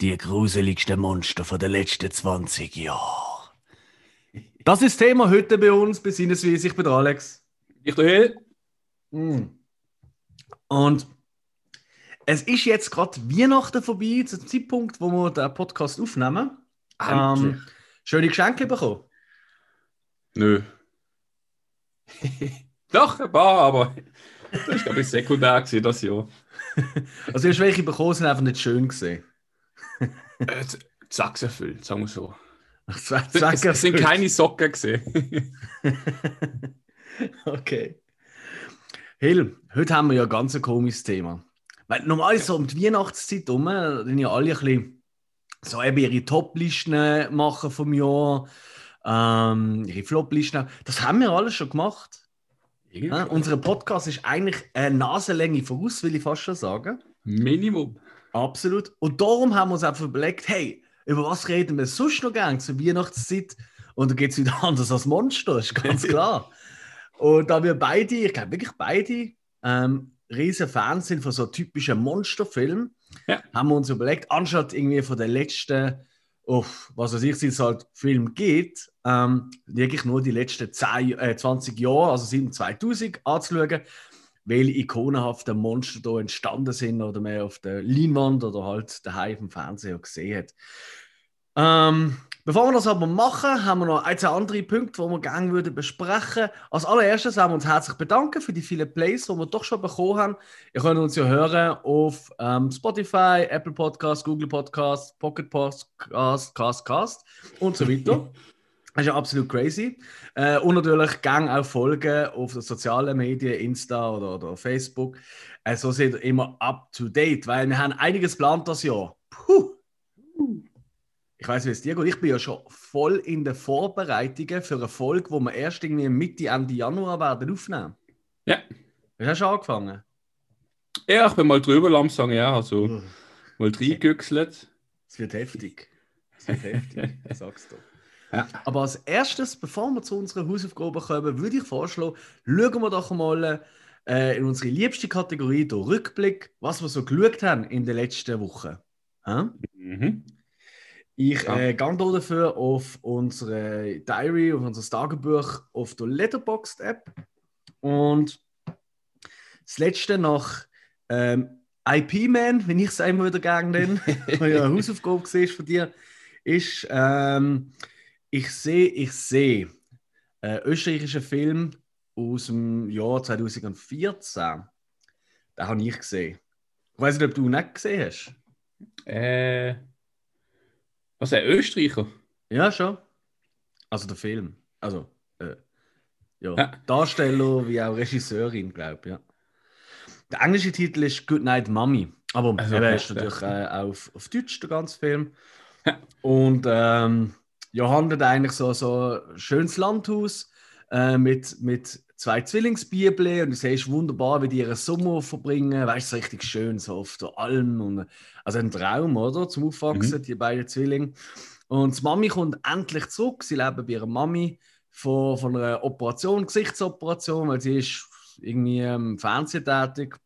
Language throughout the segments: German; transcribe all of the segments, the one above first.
Die gruseligsten Monster von den letzten 20 Jahren. Das ist das Thema heute bei uns, besinnesweise. Ich bin der Alex. Ich der Hill. Mm. Und es ist jetzt gerade Weihnachten vorbei, zum Zeitpunkt, wo wir den Podcast aufnehmen. Endlich. Ähm, schöne Geschenke bekommen. Nö. Doch, ein paar, aber das war, glaube ich, sekundär gewesen, das Jahr. Also, erst welche bekommen sind einfach nicht schön gesehen. Äh, Zack erfüllt, sagen wir so. Zwei Es, es sind keine Socken gesehen. Okay. Hill, heute haben wir ja ein ganz ein komisches Thema. Weil normal so um die Weihnachtszeit herum, dann ja alle ein bisschen so eben ihre Top-Listen machen vom Jahr, ähm, ihre Flop-Listen. Das haben wir alles schon gemacht. Ja, unser Podcast ist eigentlich eine Nasenlänge voraus, will ich fast schon sagen. Minimum. Absolut. Und darum haben wir uns einfach überlegt, hey, über was reden wir sonst noch gern zur Weihnachtszeit? Und da geht es wieder anders als Monster, ist ganz klar. Und da wir beide, ich glaube wirklich beide, ähm, riesen Fans sind von so typischen Monsterfilmen, Ja. haben wir uns überlegt, anstatt irgendwie von den letzten, oh, was weiß ich, es halt Film geht, ähm, wirklich nur die letzten 10, äh, 20 Jahre, also seit 2000 anzuschauen, welche ikonenhaften Monster da entstanden sind oder man auf der Leinwand oder halt daheim im Fernseher gesehen hat. Ähm, bevor wir das aber machen, haben wir noch ein, zwei andere Punkte, die wir gerne würden besprechen. Als allererstes haben wir uns herzlich bedanken für die vielen Plays, die wir doch schon bekommen haben. Ihr könnt uns ja hören auf ähm, Spotify, Apple Podcasts, Google Podcasts, Pocket Podcasts, Cast, Cast und so weiter. Das ist ja absolut crazy. Äh, und natürlich gerne auch folgen auf den sozialen Medien, Insta oder, oder Facebook. Äh, so seid ihr immer up to date, weil wir haben einiges geplant das Jahr. Puh. Ich weiß, wie es dir geht. Ich bin ja schon voll in den Vorbereitungen für eine Folge, wo wir erst irgendwie Mitte, Ende Januar werden aufnehmen. Ja. Du hast schon angefangen. Ja, ich bin mal drüber langsam, ja, also mal reingüchselt. Es wird heftig. Es wird heftig, sagst du. Ja. Aber als erstes, bevor wir zu unserer Hausaufgabe kommen, würde ich vorschlagen, schauen wir doch mal äh, in unsere liebste Kategorie, der Rückblick, was wir so geschaut haben in den letzten Wochen. Hä? Mhm. Ich Ja. äh, gehe dafür auf unsere Diary, auf unser Tagebuch, auf der Letterboxd App. Und das letzte nach ähm, IP-Man, wenn ich es einmal wieder nenne, weil ja eine Hausaufgabe gesehen von dir, ist, ähm, ich sehe, ich sehe, äh, österreichischer Film aus dem Jahr 2014. Den habe ich gesehen. Ich weiß nicht, ob du ihn nicht gesehen hast. Äh, was ein Österreicher? Ja, schon. Also der Film. Also, äh, ja. Ja. Darsteller wie auch Regisseurin, glaube ich, ja. Der englische Titel ist Good Night Mommy. Aber Also, er ist natürlich äh, auf, auf Deutsch, der ganze Film. Ja. Und ähm, ja, handelt eigentlich so, so ein schönes Landhaus äh, mit, mit zwei Zwillingsbibeln und du siehst wunderbar, wie die ihren Sommer verbringen. Weißt du, richtig schön, so auf der Alm. Und, also ein Traum, oder? Zum Aufwachsen, die beiden Zwillinge. Und die Mami kommt endlich zurück. Sie leben bei ihrer Mami von, von einer Operation, Gesichtsoperation, weil sie ist irgendwie im Fernsehen tätig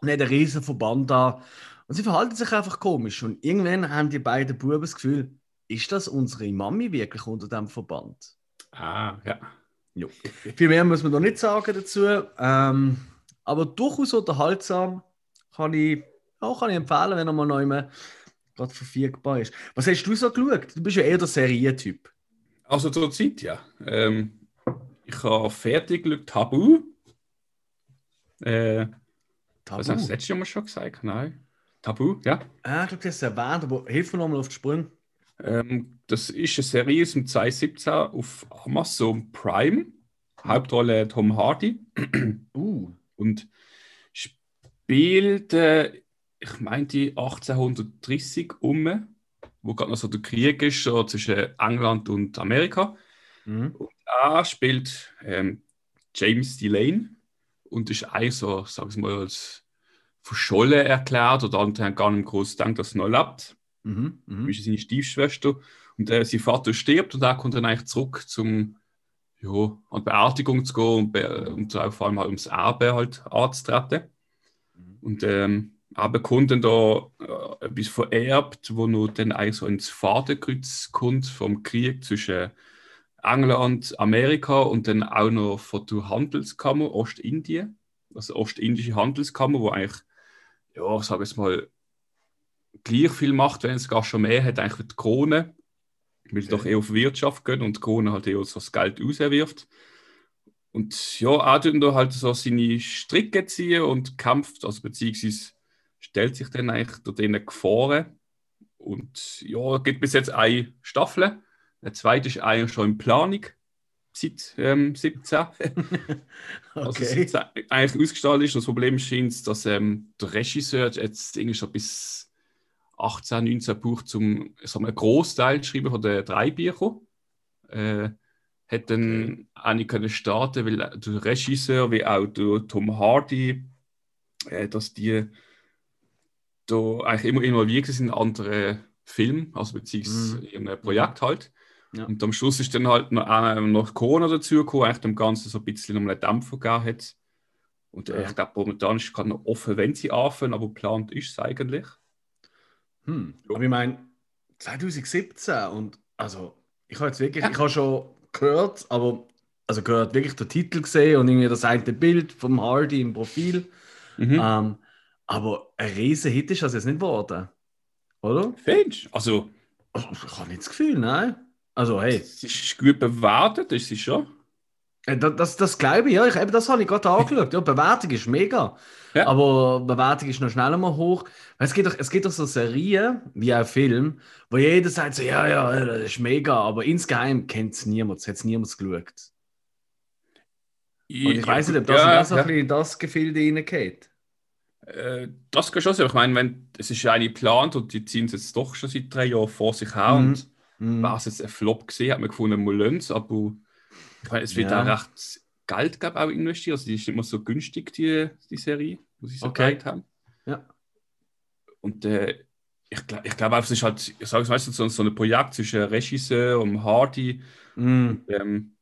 und hat einen riesen Verband da. Und sie verhalten sich einfach komisch. Und irgendwann haben die beiden Buben das Gefühl, ist das unsere Mami wirklich unter dem Verband? Ah, ja. Jo. Viel mehr muss man da nicht sagen dazu. Ähm, aber durchaus unterhaltsam kann ich, ja, kann ich empfehlen, wenn er mal neu gerade verfügbar ist. Was hast du so geschaut? Du bist ja eher der Serientyp. Also zur Zeit, ja. Ähm, ich habe fertig geschaut, Tabu. Äh, Tabu. was hast du das letzte Mal schon gesagt? Nein. Tabu, ja. Ah, ich glaube, das ist erwähnt, aber hilf mir nochmal auf die Sprünge. Ähm, das ist eine Serie aus dem 2017 auf Amazon Prime. Hauptrolle Tom Hardy. Uh, Und spielt, äh, ich meinte 1830 um, wo gerade noch so der Krieg ist so zwischen England und Amerika. mhm. Da spielt ähm, James Delane und ist eigentlich so, sag ich mal, als verschollen erklärt oder andere haben gar nicht groß gedacht, dass er noch lebt. Mhm. Mhm. ist seine Stiefschwester und äh, sein Vater stirbt und er kommt dann eigentlich zurück zum ja, an die Beerdigung zu gehen und, be und auch vor allem halt ums Erbe halt anzutreten. Mhm. Und ähm, aber Kunden da äh, etwas vererbt, wo nur dann eigentlich so ins Fadenkreuz kommt vom Krieg zwischen England, Amerika und dann auch noch von der Handelskammer Ostindien, also Ostindische Handelskammer, wo eigentlich, ja, sage ich mal, gleich viel macht, wenn es gar schon mehr hat, eigentlich mit die Krone, weil sie doch eher auf Wirtschaft gehen und die Krone halt eher so das Geld rauswirft. Und ja, da halt so seine Stricke ziehen und kämpft, also beziehungsweise stellt sich dann eigentlich durch denen Gefahren. Und ja, es gibt bis jetzt eine Staffel. Der zweite ist eigentlich schon in Planung seit ähm, 17. okay. Also seit eigentlich ausgestrahlt ist. Das Problem scheint, dass ähm, der Regisseur jetzt irgendwie schon bis 18, 19 braucht, um so einen Großteil zu schreiben von den drei Büchern. Äh, hat dann okay. nicht können starten, weil der Regisseur wie auch der Tom Hardy, äh, dass die da eigentlich immer involviert sind in andere Filme, also beziehungsweise mm. in einem Projekt halt. Ja. Und am Schluss ist dann halt noch, äh, noch Corona dazugekommen, eigentlich dem Ganzen so ein bisschen um einen Dämpfer gegeben hat. Und äh, ich glaube, momentan ist es gerade noch offen, wenn sie anfangen, aber geplant ist es eigentlich. Hm. Aber ich meine, 2017 und also ich habe jetzt wirklich, ja. ich habe schon gehört, aber also gehört wirklich der Titel gesehen und irgendwie das eine Bild vom Hardy im Profil. Mhm. Ähm, aber ein riesen Hit ist das jetzt nicht geworden. Oder? Findest? Also. Ich habe nicht das Gefühl, nein. Also, hey. Es ist gut bewertet, ist sie schon. Äh, das, das, das glaube ich, ja. Ich, eben, das habe ich gerade angeschaut. Ja, Bewertung ist mega. Ja. Aber Bewertung ist noch schneller mal hoch. Es gibt, doch, es gibt doch so Serien, wie auch Film, wo jeder sagt so, ja, ja, das ist mega, aber insgeheim kennt es niemand, es hat es niemand geschaut. Und ich ja, weiß nicht, ob das ja, so ein bisschen das Gefilde reingeht. Äh, das geht schon so. Ich meine, wenn, es ist eine geplant und die ziehen es jetzt doch schon seit drei Jahren vor sich her mhm. und mhm. war es jetzt ein Flop gesehen, hat man gefunden, Mullens, aber meine, es wird ja. auch recht Geld gab auch investiert, also die ist nicht mehr so günstig, die, die Serie, muss ich so okay. haben. Ja. Und äh, ich, ich glaube es ist halt, ich sage es meistens so, so ein Projekt zwischen Regisseur und Hardy. Mm. Und, ähm,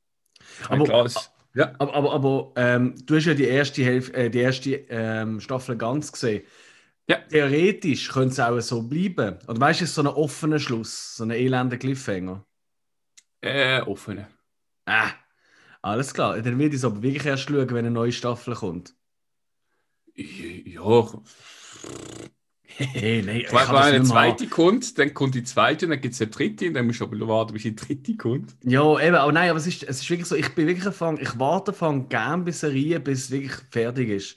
aber, klar, es, ja. Aber, aber, aber ähm, du hast ja die erste, Hälfte, äh, die erste ähm, Staffel ganz gesehen. Ja. Theoretisch könnte es auch so bleiben. Oder weißt du, es ist so ein offener Schluss, so ein elender Cliffhanger? Äh, offener. Ah, alles klar. Dann würde ich es aber wirklich erst schauen, wenn eine neue Staffel kommt. Ja. Hey, nein, ich wenn eine zweite kommt, dann kommt die zweite, dann gibt es eine dritte, und dann musst du aber warten, bis die dritte kommt. Ja, eben, aber nein, aber es ist, es ist wirklich so, ich bin wirklich Fang, ich warte von gern bis Serien, bis es wirklich fertig ist.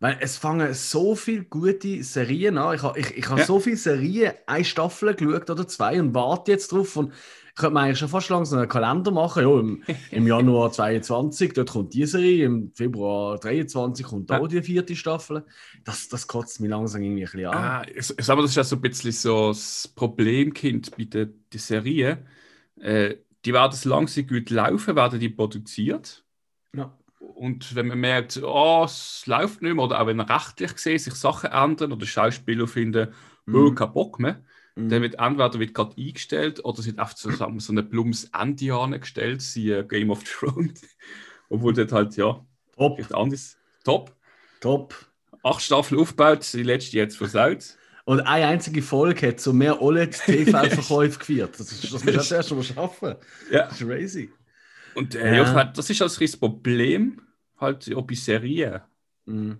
Weil es fangen so viele gute Serien an. Ich habe ich, ich hab ja. so viele Serien, eine Staffel geschaut oder zwei und warte jetzt drauf. Und könnte man eigentlich schon fast langsam einen Kalender machen. Ja, im, im Januar 22, dort kommt die Serie, im Februar 23 kommt auch die vierte Staffel. Das, das kotzt mich langsam irgendwie ein bisschen an. Ah, ich, ich sag mal, das ist ja so ein bisschen so das Problemkind bei der, der Serie. Äh, die werden langsam gut laufen, werden die produziert. Ja. Und wenn man merkt, oh, es läuft nicht mehr, oder auch wenn rechtlich gesehen sich Sachen ändern oder Schauspieler finden, mhm. oh, kein Bock mehr, Mhm. Der wird entweder wird gerade eingestellt oder es wird sagen wir, so eine Blums Ende angestellt, sie Game of Thrones. Obwohl das halt, ja, top. anders. Top. Top. Acht Staffeln aufgebaut, die letzte jetzt versaut. Und eine einzige Folge hat so mehr OLED-TV-Verkäufe geführt. Das, ist, das musst du das erst mal schaffen. Ja. Das ist crazy. Und äh, ja. das ist also das Problem, halt auch bei Serien. Mhm.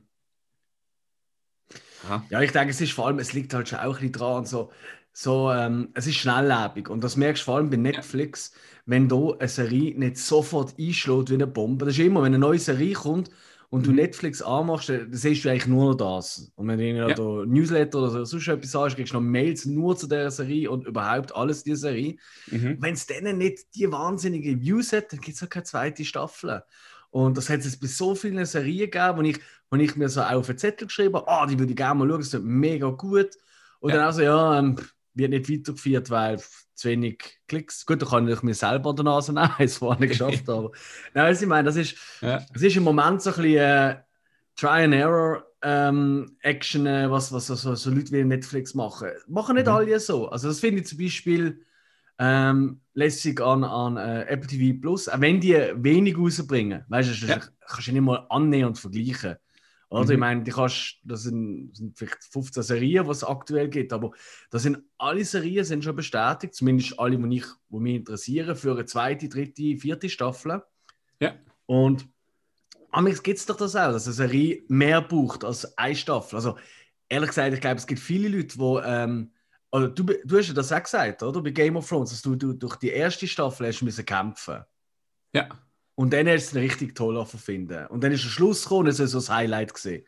Ja, ich denke, es ist vor allem, es liegt halt schon auch ein bisschen dran, so, so, ähm, es ist schnelllebig und das merkst du vor allem bei Netflix, wenn da eine Serie nicht sofort einschlägt wie eine Bombe. Das ist immer, wenn eine neue Serie kommt und mhm. du Netflix anmachst, dann siehst du eigentlich nur noch das. Und wenn du ja. da Newsletter oder so, sonst etwas sagst, kriegst du noch Mails nur zu dieser Serie und überhaupt alles dieser Serie. Mhm. Wenn es denen nicht die wahnsinnige Views hat, dann gibt es auch keine zweite Staffel. Und das hat es bei so vielen Serien gegeben, wo ich, wo ich mir so auf einen Zettel geschrieben habe, ah, die würde ich gerne mal schauen, das ist mega gut. Und ja. dann also, ja, ähm, wird nicht weitergeführt, weil zu wenig Klicks. Gut, da kann ich mir selber an der Nase nehmen, es vorher nicht geschafft habe. Nein, was ich meine, das ist, ja. das ist im Moment so ein bisschen äh, Try and Error ähm, Action, äh, was, was so, so Leute wie Netflix machen. Machen nicht mhm. alle so. Also, das finde ich zum Beispiel ähm, lässig an, an äh, Apple TV Plus, auch wenn die wenig rausbringen. Weißt du, ja. kannst du nicht mal annehmen und vergleichen. Oder? Mhm. Ich meine, die kannst, das sind, sind vielleicht 15 Serien, die es aktuell gibt, aber das sind alle Serien sind schon bestätigt, zumindest alle, die, ich, die mich interessieren, für eine zweite, dritte, vierte Staffel. Ja. Und amigs gibt es doch das auch, dass eine Serie mehr braucht als eine Staffel. Also ehrlich gesagt, ich glaube, es gibt viele Leute, die ähm, also du, du hast ja das auch gesagt, oder? Bei Game of Thrones, dass du, du durch die erste Staffel hast müssen kämpfen. Ja. Und dann du es richtig toll finden. Und dann ist der Schluss gekommen, und es war so das Highlight gesehen.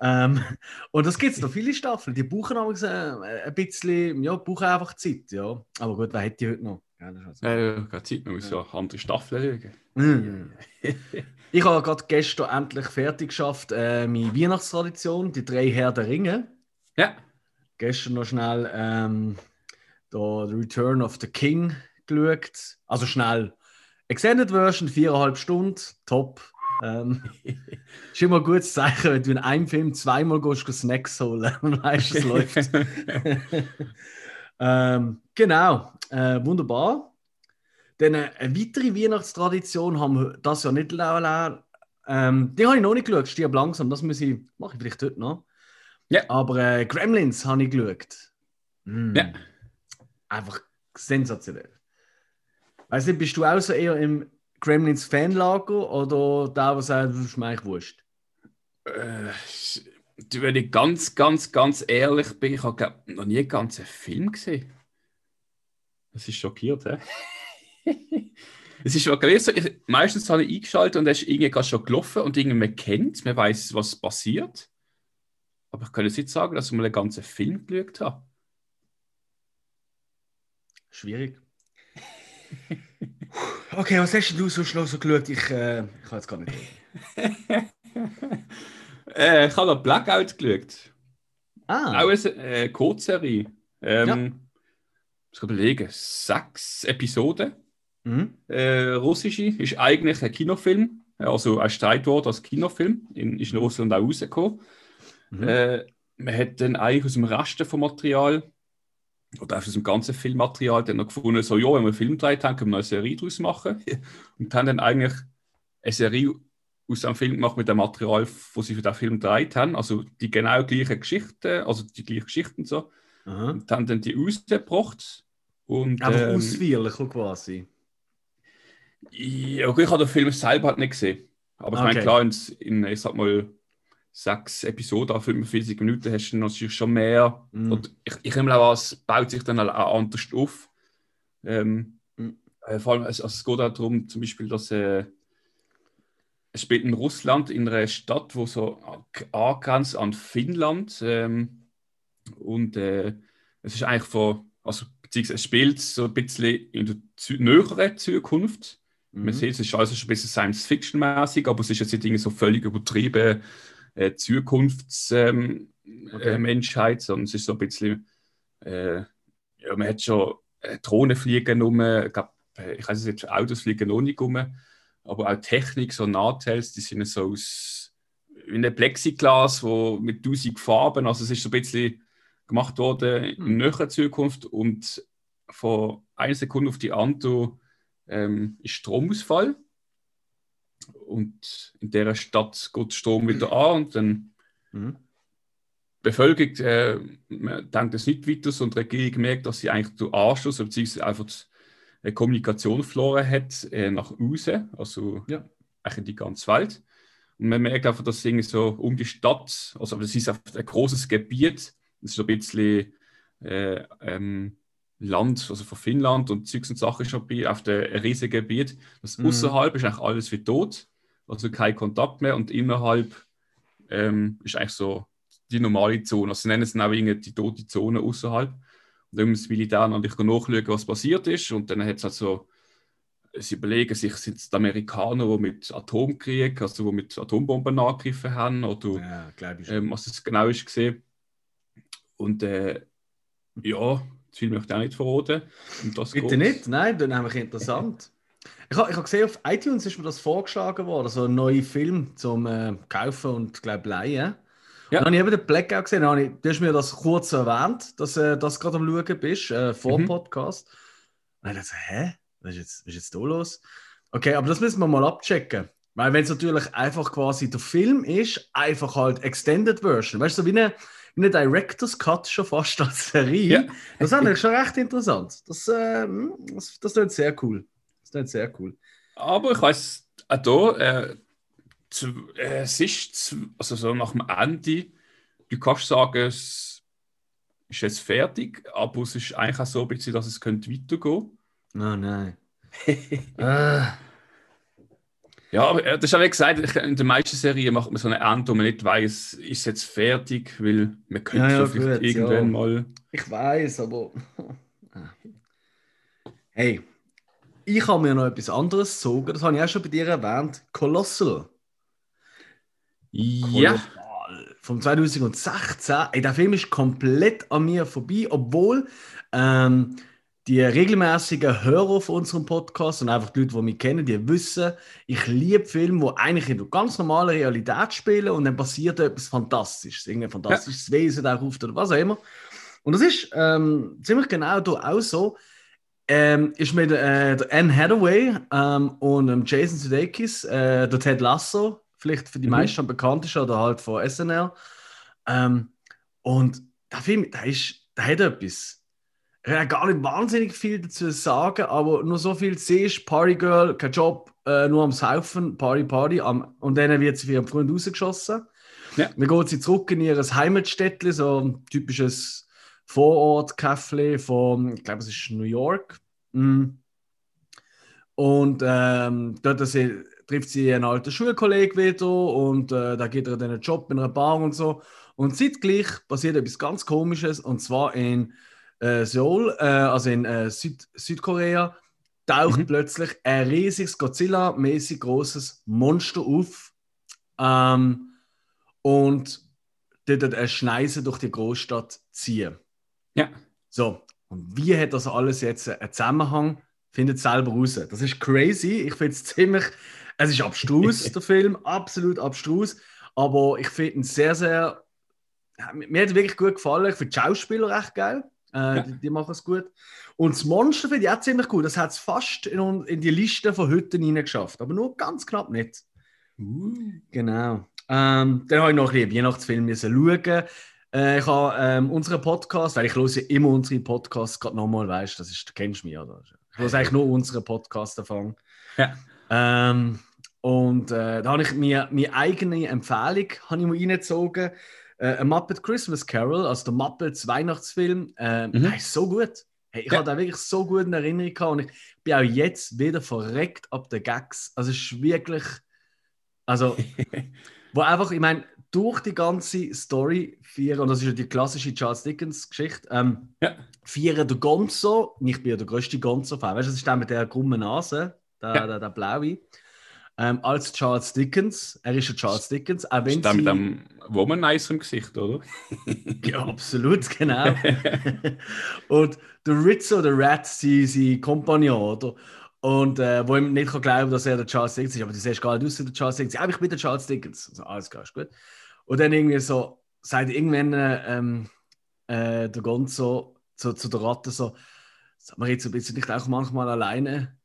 Ähm, und das gibt es noch viele Staffeln. Die brauchen auch äh, ein bisschen, ja, brauchen einfach Zeit, ja. Aber gut, wer hätte die heute noch? Ja, ist also- Äh, keine Zeit, man muss ja andere Staffeln schauen. Mm. ich habe gerade gestern endlich fertig geschafft, äh, meine Weihnachtstradition, die drei Herr der Ringe. Ja. Gestern noch schnell ähm, da The Return of the King geschaut. Also schnell. Extended Version, viereinhalb Stunden, top. Ähm, ist immer ein gutes Zeichen, wenn du in einem Film zweimal gehst, Snacks holen und weißt, es läuft. ähm, genau, äh, wunderbar. Dann äh, eine weitere Weihnachtstradition haben wir das ja nicht lernen. Ähm, die habe ich noch nicht geschaut, stirb langsam. Das muss ich, mache ich vielleicht heute noch. Ja. Aber äh, Gremlins habe ich geschaut. Mm. Ja. Einfach sensationell. Weißt du, bist du auch so eher im Gremlins Fanlager oder da, was sagt, das ist mir eigentlich wurscht? Äh, wenn ich ganz, ganz, ganz ehrlich bin, ich habe glaub, noch nie einen ganzen Film gesehen. Das ist schockiert, hä? Es ist wirklich so, ich, meistens habe ich eingeschaltet und er ist irgendwie gerade schon gelaufen und irgendwie man kennt, man weiß, was passiert. Aber ich kann jetzt nicht sagen, dass ich mal einen ganzen Film geschaut habe. Schwierig. Okay, was hast du so schnell so geschaut? Ich, äh, ich kann jetzt gar nicht. äh, ich habe noch Blackout geschaut. Ah, Auch eine äh, Kurzserie. Ähm, Ja. Ich muss überlegen, sechs Episoden. mhm. Äh, russische ist eigentlich ein Kinofilm, also ein Streitwort als Kinofilm, in, ist in Russland auch rausgekommen. Mhm. Äh, man hat dann eigentlich aus dem Rest vom Material oder aus dem ganzen Filmmaterial dann noch gefunden, so, ja, wenn wir einen Film gedreht haben, können wir eine Serie daraus machen. Und haben dann eigentlich eine Serie aus dem Film gemacht mit dem Material, wo sie für den Film gedreht haben. Also die genau gleichen Geschichten, also die gleichen Geschichten so. Aha. Und haben dann die rausgebracht. Und, Einfach ähm, ausführlicher quasi. Ja, gut, ich habe den Film selber halt nicht gesehen. Aber ich meine, Okay. klar, in, in, ich sag mal, sechs Episoden, 45 Minuten hast du natürlich schon mehr. Mhm. Und ich, ich nehme auch an, es baut sich dann auch anders auf. Ähm, Mhm. äh, vor allem, also, es geht auch darum, zum Beispiel, dass äh, es spielt in Russland, in einer Stadt, wo so angrenzt an Finnland. Ähm, und äh, es ist eigentlich von, also beziehungsweise es spielt so ein bisschen in der Zü näheren Zukunft. Mhm. Man sieht, es ist alles schon ein bisschen Science-Fiction-mäßig, aber es ist jetzt nicht so völlig übertrieben äh, Zukunftsmenschheit, ähm, Okay. äh, Menschheit, sondern es ist so ein bisschen, äh, ja, man hat schon äh, Drohnen fliegen rum, ich, weiß nicht, Autos fliegen noch nicht rum, aber auch Technik, so Nahtels, die sind so aus wie ein Plexiglas, wo mit tausend Farben, also es ist so ein bisschen gemacht worden in Hm. näherer Zukunft und von einer Sekunde auf die andere ähm, ist Stromausfall. Und in der Stadt geht der Strom wieder an und dann Mhm. die Bevölkerung äh, man denkt es nicht weiter und die Regierung merkt, dass sie eigentlich den Anschluss bzw. einfach die äh, Kommunikation verloren hat äh, nach außen, also Ja. eigentlich in die ganze Welt. Und man merkt einfach, dass irgendwie so um die Stadt, also das ist einfach ein großes Gebiet, das ist so ein bisschen äh, ähm, Land, also von Finnland und Zeugs und Sachen schon bei, auf dem riesigen Gebiet. Das Mhm. außerhalb ist eigentlich alles wie tot, also kein Kontakt mehr und innerhalb ähm, ist eigentlich so die normale Zone. Also sie nennen es dann auch irgendwie die tote Zone außerhalb. Und dann muss das Militär natürlich nachschauen, was passiert ist. Und dann hat es halt so, sie überlegen sich, sind es die Amerikaner, die mit Atomkrieg, also die mit Atombomben angegriffen haben, oder Ja, ähm, was es genau ist gesehen. Und äh, ja, viel möchte ich auch nicht verraten. Das Bitte geht- nicht? Nein, dann nämlich interessant. Ich habe ich hab gesehen, auf iTunes ist mir das vorgeschlagen worden, so ein neuer Film zum äh, Kaufen und glaube leihen. Ja. Dann habe ich eben den Blackout gesehen. Dann ich, du hast mir das kurz erwähnt, dass du äh, das gerade am Schauen bist, äh, vor Mhm. Podcast. Und dachte ich, so, hä? Was ist jetzt, was ist jetzt da los? Okay, aber das müssen wir mal abchecken. Weil wenn es natürlich einfach quasi der Film ist, einfach halt Extended Version. Weißt du, so wie eine, wie eine Director's Cut schon fast als Serie. Ja. Das ist eigentlich schon recht interessant. Das, äh, das, das ist sehr cool. Das ist sehr cool. Aber ich weiß, auch da, äh, äh, es ist, zu, also so nach dem Ende, du kannst sagen, es ist jetzt fertig, aber es ist eigentlich auch so ein bisschen, dass es könnte weitergehen Oh nein. äh, Ja, aber äh, das ist wie gesagt, in den meisten Serien macht man so eine Ende, wo man nicht weiß, ist es jetzt fertig, weil man könnte Ja, ja, vielleicht gut, irgendwann ja. mal. ich weiß, aber. hey, ich habe mir noch etwas anderes gezogen. Das habe ich auch schon bei dir erwähnt. Colossal. Ja, Kolossal. Vom 2016. Ey, der Film ist komplett an mir vorbei, obwohl ähm, die regelmäßigen Hörer von unserem Podcast und einfach die Leute, die mich kennen, die wissen, ich liebe Filme, die eigentlich in der ganz normalen Realität spielen und dann passiert etwas Fantastisches. Irgendein fantastisches Wesen taucht auf oder was auch immer. Und das ist ähm, ziemlich genau da auch so. Ähm, ist mit äh, der Anne Hathaway ähm, und ähm, Jason Sudeikis, äh, der Ted Lasso, vielleicht für die Mhm. meisten am bekanntesten oder halt von SNL. Ähm, und der Film, der, ist, der hat etwas. Er hat gar nicht wahnsinnig viel dazu zu sagen, aber nur so viel siehst, Partygirl, kein Job, äh, nur am Saufen, Party, Party, am, und dann wird sie für ihren Freund rausgeschossen. Ja. Dann geht sie zurück in ihr Heimatstädtchen, so ein typisches Vorort-Café von, ich glaube, es ist New York. Mm. Und ähm, dort sie, trifft sie einen alten Schulkollegen wieder und äh, da geht er dann einen Job in einer Bar und so. Und zeitgleich passiert etwas ganz Komisches und zwar in äh, Seoul, äh, also in äh, Süd Südkorea, taucht Mhm. plötzlich ein riesiges Godzilla-mäßig großes Monster auf ähm, und dort eine Schneise durch die Großstadt ziehen. ja. So, und wie hat das alles jetzt einen Zusammenhang? Findet selber raus. Das ist crazy. Ich finde es ziemlich. Es ist abstrus, der Film, absolut abstrus. Aber ich finde ihn sehr, sehr. Mir hat wirklich gut gefallen. Ich finde die Schauspieler recht geil. Äh, Ja. die, die machen es gut. Und das Monster finde ich auch ziemlich gut. Das hat es fast in, in die Liste von Hütten hineingeschafft. Aber nur ganz knapp nicht. Genau. Ähm, dann habe ich noch ein bisschen Weihnachtsfilm schauen. Äh, ich habe ähm, unseren Podcast, weil ich höre ja immer unsere Podcasts gerade nochmal, weißt das ist, du kennst mich, oder? Ich höre eigentlich nur unseren Podcast davon. Ja. Ähm, und äh, da habe ich mir meine eigene Empfehlung habe ich mir reingezogen. Äh, ein Muppet Christmas Carol, also der Muppets Weihnachtsfilm. Äh, Mhm. Der ist so gut. Hey, ich Ja. habe da wirklich so gut in Erinnerung gehabt und ich bin auch jetzt wieder verreckt ab den Gags. Also es ist wirklich, also wo einfach, ich meine, durch die ganze Story feiern, und das ist ja die klassische Charles Dickens-Geschichte, ähm, Ja. feiern der Gonzo, ich bin ja der größte Gonzo-Fan, weißt du, das ist der mit der krummen Nase, der, Ja. der, der blaue, ähm, als Charles Dickens, er ist ja Charles Dickens, auch wenn Ist sie... mit dem Womanizer im Gesicht, oder? Ja, absolut, genau. und der Rizzo, der Rat, sein, sein Kompagnon, oder? Und äh, wo ihm nicht kann glauben dass er der Charles Dickens ist, aber du siehst gar nicht aus wie der Charles Dickens. Ja, aber ich bin der Charles Dickens. Also, alles klar, ist gut. Und dann irgendwie so, sagt irgendwann äh, ähm, äh, der Gonzo zu, zu der Ratte so, sag mal jetzt, bist du nicht auch manchmal alleine?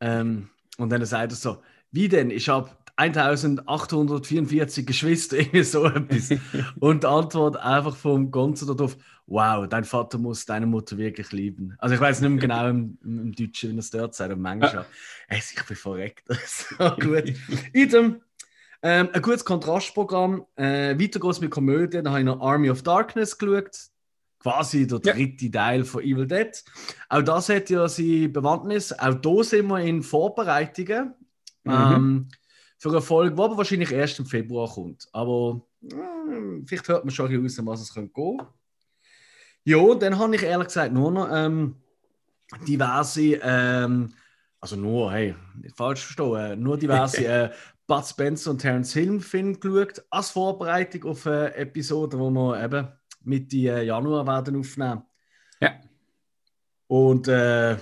Ähm, und dann sagt er so, wie denn? Ich habe 1844 Geschwister, irgendwie so etwas. Und die Antwort einfach vom Gonzo darauf, wow, dein Vater muss deine Mutter wirklich lieben. Also ich weiß nicht mehr genau im, im, Deutschen, wie es dort sagt, aber manchmal. Hey, ich bin verreckt. so gut. Idem. Ähm, ein gutes Kontrastprogramm. Äh, weiter geht's mit Komödie. Da habe ich noch Army of Darkness geschaut. Quasi der Ja. dritte Teil von Evil Dead. Auch das hat ja seine Bewandtnis. Auch da sind wir in Vorbereitungen. Mhm. Ähm, für eine Folge, die aber wahrscheinlich erst im Februar kommt. Aber äh, vielleicht hört man schon ein bisschen raus, was es könnte gehen. Ja, dann habe ich ehrlich gesagt nur noch ähm, diverse, ähm, also nur, hey, nicht falsch verstehen, äh, nur diverse äh, Bud Spencer und Terence Hill Filme geschaut, als Vorbereitung auf eine Episode, die wir eben Mitte äh, Januar werden aufnehmen. Ja. Und äh,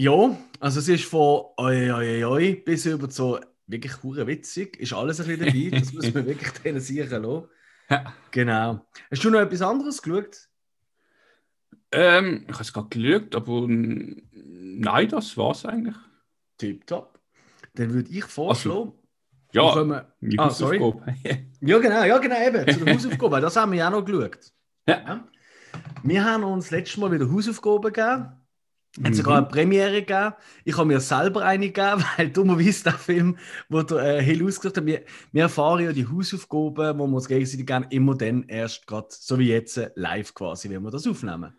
ja, also es ist von oi, oi, oi, bis über so wirklich hure witzig, ist alles ein bisschen dabei, das muss man wirklich denen sichern lassen. Ja. Genau. Hast du noch etwas anderes geschaut? Ähm, ich habe es gerade geschaut, aber nein, das war es eigentlich. Tipptopp. Dann würde ich vorschlagen, Ja, kommen, ah, sorry. Hausaufgabe. Ja, genau, ja, genau, eben. Zu den Hausaufgaben. Das haben wir ja auch noch geschaut. Ja. Wir haben uns letztes Mal wieder Hausaufgaben gegeben. Hat Mhm. sogar eine Premiere gegeben. Ich habe mir selber eine gegeben, weil dummerweise der Film, wo der äh, Hill ausgesucht hat, wir, wir erfahren ja die Hausaufgaben, wo wir uns gegenseitig gerne immer dann erst gerade, so wie jetzt, äh, live quasi, wenn wir das aufnehmen.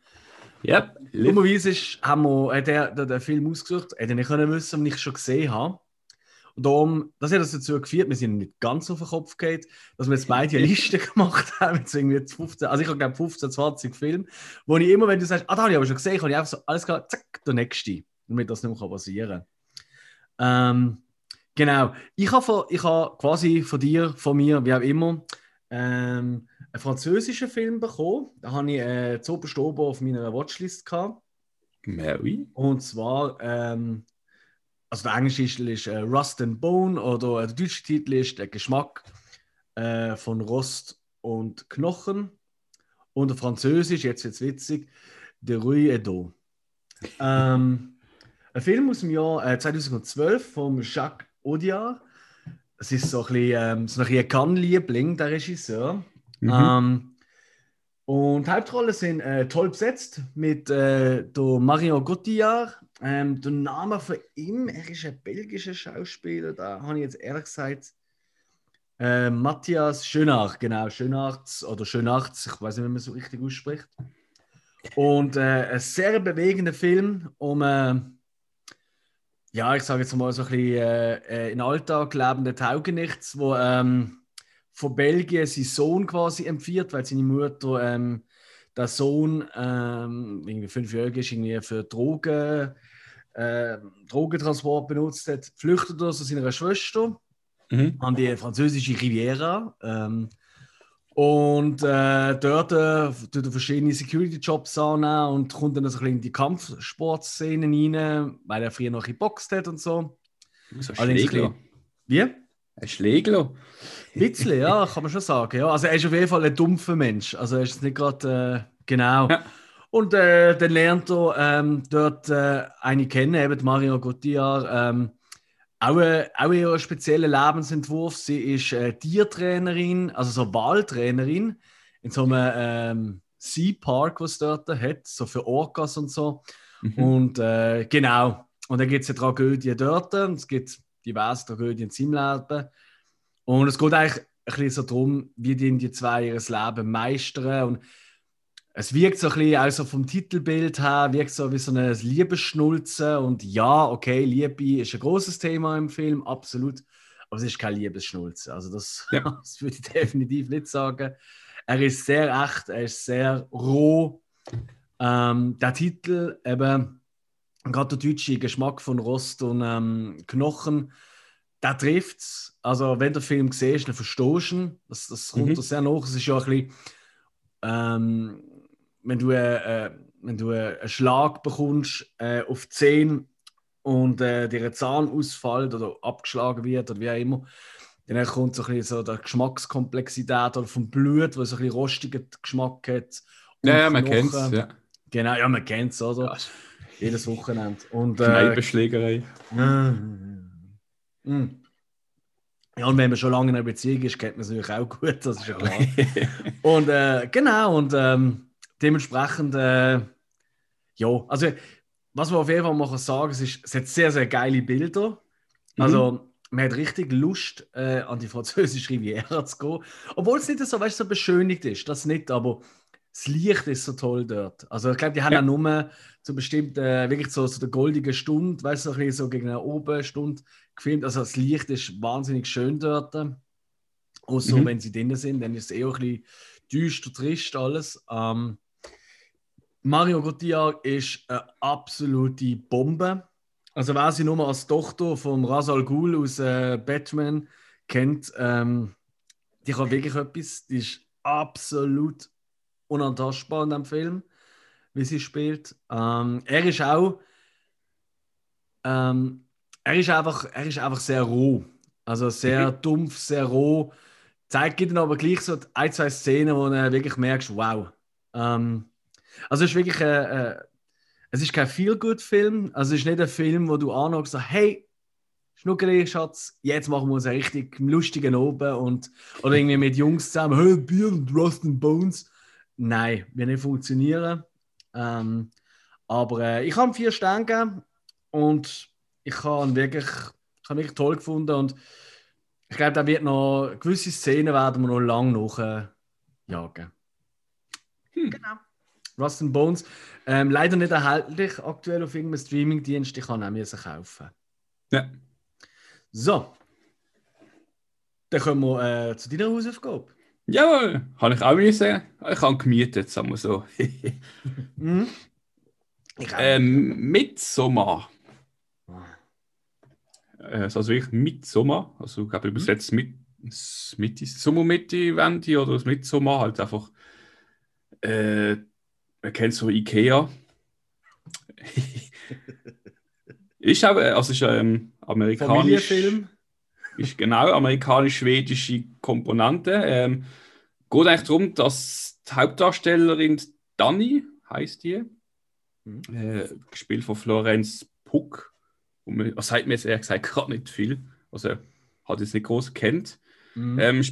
Ja, Dummerweise ist, haben wir äh, der, der, der Film ausgesucht, hätte ich nicht können wissen, wenn ich schon gesehen habe. Und darum, das hat uns dazu geführt, wir sind nicht ganz auf den Kopf gegangen, dass wir jetzt beide eine Liste gemacht haben, so irgendwie 15, also ich habe glaube 15, 20 Filme, wo ich immer, wenn du sagst, ah, da habe ich aber schon gesehen, kann ich einfach so, alles klar, zack, der nächste, damit das nicht mehr passieren kann. Ähm, genau, ich habe von- ich habe quasi von dir, von mir, wie auch immer, ähm, einen französischen Film bekommen. Da habe ich äh, zu oben auf meiner Watchlist gehabt. Mary. Und zwar, ähm, also der englische Titel ist äh, Rust and Bone oder äh, der deutsche Titel ist Der Geschmack äh, von Rost und Knochen. Und der französisch, jetzt wird es witzig, De Rue et d'eau. ähm, ein Film aus dem Jahr äh, 2012 von Jacques Audiard. Es ist so ein bisschen, ähm, so ein bisschen ein Kann-Liebling, der Regisseur. Mhm. Ähm, und Hauptrollen sind äh, toll besetzt mit äh, der Marion Cotillard. Ähm, der Name von ihm, er ist ein belgischer Schauspieler, da habe ich jetzt ehrlich gesagt. Äh, Matthias Schönach, genau, Schönarts oder Schönarts, ich weiß nicht, wie man so richtig ausspricht. Und äh, ein sehr bewegender Film um, äh, ja, ich sage jetzt mal so ein bisschen äh, äh, in Alltag lebende Taugenichts, wo ähm, von Belgien seinen Sohn quasi empfiehlt, weil seine Mutter ähm, der Sohn ähm, irgendwie fünfjährig ist, irgendwie für Drogen, äh, Drogentransport benutzt hat, flüchtet er zu seiner Schwester Mhm. an die französische Riviera. Ähm, und äh, dort äh, tut er verschiedene Security-Jobs annehmen und kommt dann so ein bisschen in die Kampfsportszenen rein, weil er früher noch geboxt hat und so. So Schlägler. Wie? Ein Schlägler. Ein bisschen, ja, kann man schon sagen. Ja. Also er ist auf jeden Fall ein dumpfer Mensch. Also er ist nicht gerade, äh, genau. Ja. Und äh, dann lernt er ähm, dort äh, eine kennen, eben Mario Cotillard. Ähm, auch, äh, auch einen speziellen Lebensentwurf. Sie ist äh, Tiertrainerin, also so Wahltrainerin in so einem ähm, Sea Park, was dort hat, so für Orcas und so. Mhm. Und äh, genau. Und dann gibt es eine Tragödie dort und es gibt diverse Tragödien in seinem Leben. Und es geht eigentlich ein bisschen so darum, wie die, die zwei ihr Leben meistern. Und es wirkt so ein bisschen, also vom Titelbild her, wirkt so wie so eine Liebesschnulze. Und ja, okay, Liebe ist ein großes Thema im Film, absolut. Aber es ist keine Liebesschnulze. Also das, Ja. das würde ich definitiv nicht sagen. Er ist sehr echt, er ist sehr roh. Ähm, der Titel, eben, gerade der deutsche Geschmack von Rost und ähm, Knochen, der trifft es. Also, wenn der Film siehst, dann verstehst du ihn. Das, das kommt Mhm. sehr nach. Es ist ja ein bisschen, ähm, wenn du, äh, äh, wenn du äh, einen Schlag bekommst äh, auf die Zähne und äh, dir ein Zahn ausfällt oder abgeschlagen wird oder wie auch immer, dann kommt so ein bisschen so der Geschmackskomplexität oder vom Blut, wo so ein bisschen rostigen Geschmack hat. Ja, ja, man kennt es. Ja. Genau, ja, man kennt es, oder? Ja. Jedes Wochenende. Und, äh, Kneipenschlägerei. Mm. Ja, und wenn man schon lange in einer Beziehung ist, kennt man es natürlich auch gut, das ist ja klar. und äh, genau, und ähm, dementsprechend, äh, ja, also was wir auf jeden Fall machen sagen, es, ist, es hat sehr, sehr geile Bilder. Also, man hat richtig Lust, äh, an die französische Riviera zu gehen. Obwohl es nicht so, weißt, so beschönigt ist, das nicht, aber das Licht ist so toll dort. Also, ich glaube, die haben Ja. auch nur zu bestimmten, äh, wirklich so zu der goldigen Stunde, weißt du, so, so gegen eine Oberstunde gefilmt. Also, das Licht ist wahnsinnig schön dort. Außer Mhm. wenn sie drinnen sind, dann ist es eher ein bisschen düster, trist alles. Ähm, Mario Cotillard ist eine absolute Bombe. Also wer sie nur als Tochter von Ra's al Ghul aus äh, Batman kennt, ähm, die kann wirklich etwas. Die ist absolut unantastbar in dem Film, wie sie spielt. Ähm, er ist auch, ähm, er ist einfach, er ist einfach sehr roh. Also sehr dumpf, sehr roh. Zeigt dir dann aber gleich so ein, zwei Szenen, wo du wirklich merkst, wow. Ähm, also es ist wirklich, äh, äh, es ist kein Feel-Good-Film. Also es ist nicht ein Film, wo du anhörst, hey, Schnuckeli, Schatz, jetzt machen wir uns einen richtig lustigen oben und oder irgendwie mit Jungs zusammen, hey, Bier und Rust and Bones. Nein, wird nicht funktionieren. Ähm, aber äh, ich habe vier Sterne gegeben und ich habe ihn wirklich, ich habe wirklich toll gefunden und ich glaube, da wird noch gewisse Szenen werden wir noch lange nachjagen. Hm. Genau. Rust and Bones. Ähm, leider nicht erhältlich aktuell auf irgendeinem Streamingdienst. Ich kann auch kaufen. Ja. So. Dann kommen wir äh, zu deiner Hausaufgabe. Jawohl, habe ich auch müssen. Ich habe gemietet, sagen wir so. mhm. ähm, Midsommar. Äh, also wirklich Midsommar. Also, ich glaube, mhm. übersetzt mit, Mitte, Sommermitte, Wende oder das Midsommar. Halt einfach. Äh, man kennt so Ikea. ist auch, also ist ein amerikanisch. Familienfilm. Ist genau amerikanisch-schwedische Komponente. Ähm, geht eigentlich darum, dass die Hauptdarstellerin Dani heißt die, mhm. äh, gespielt von Florenz Puck. Und man, das sagt mir jetzt ehrlich gesagt gerade nicht viel. Also hat es nicht groß kennt. Mhm. Ähm,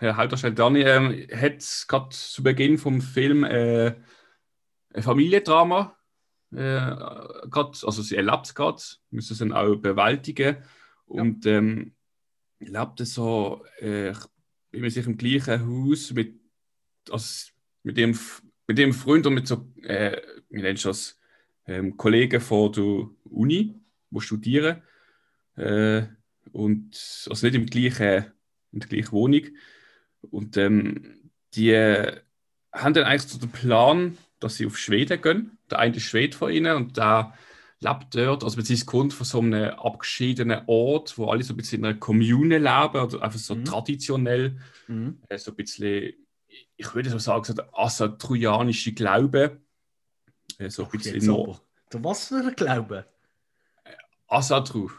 Hauptdarsteller Dani ähm, hat gerade zu Beginn vom Film äh, ein Familiendrama äh, grad, also sie erlebt es gerade, muss es dann auch bewältigen. Und ja. ähm, lebt so, äh, immer sich im gleichen Haus mit, also mit dem mit dem Freund und mit so, äh, wie nennst du das, ähm, Kollegen von der Uni, die studieren. Äh, und also nicht im gleichen, in der gleichen Wohnung. Und ähm, die haben dann eigentlich so den Plan, dass sie auf Schweden gehen. Der eine ist Schwede von ihnen und der lebt dort, also beziehungsweise kommt von so einem abgeschiedenen Ort, wo alle so ein bisschen in einer Kommune leben oder einfach so mhm. traditionell, mhm. Äh, so ein bisschen, ich würde so sagen, so der asatrujanische Glaube. Äh, so ein okay, bisschen so. Der was für ein Glaube? Asatru.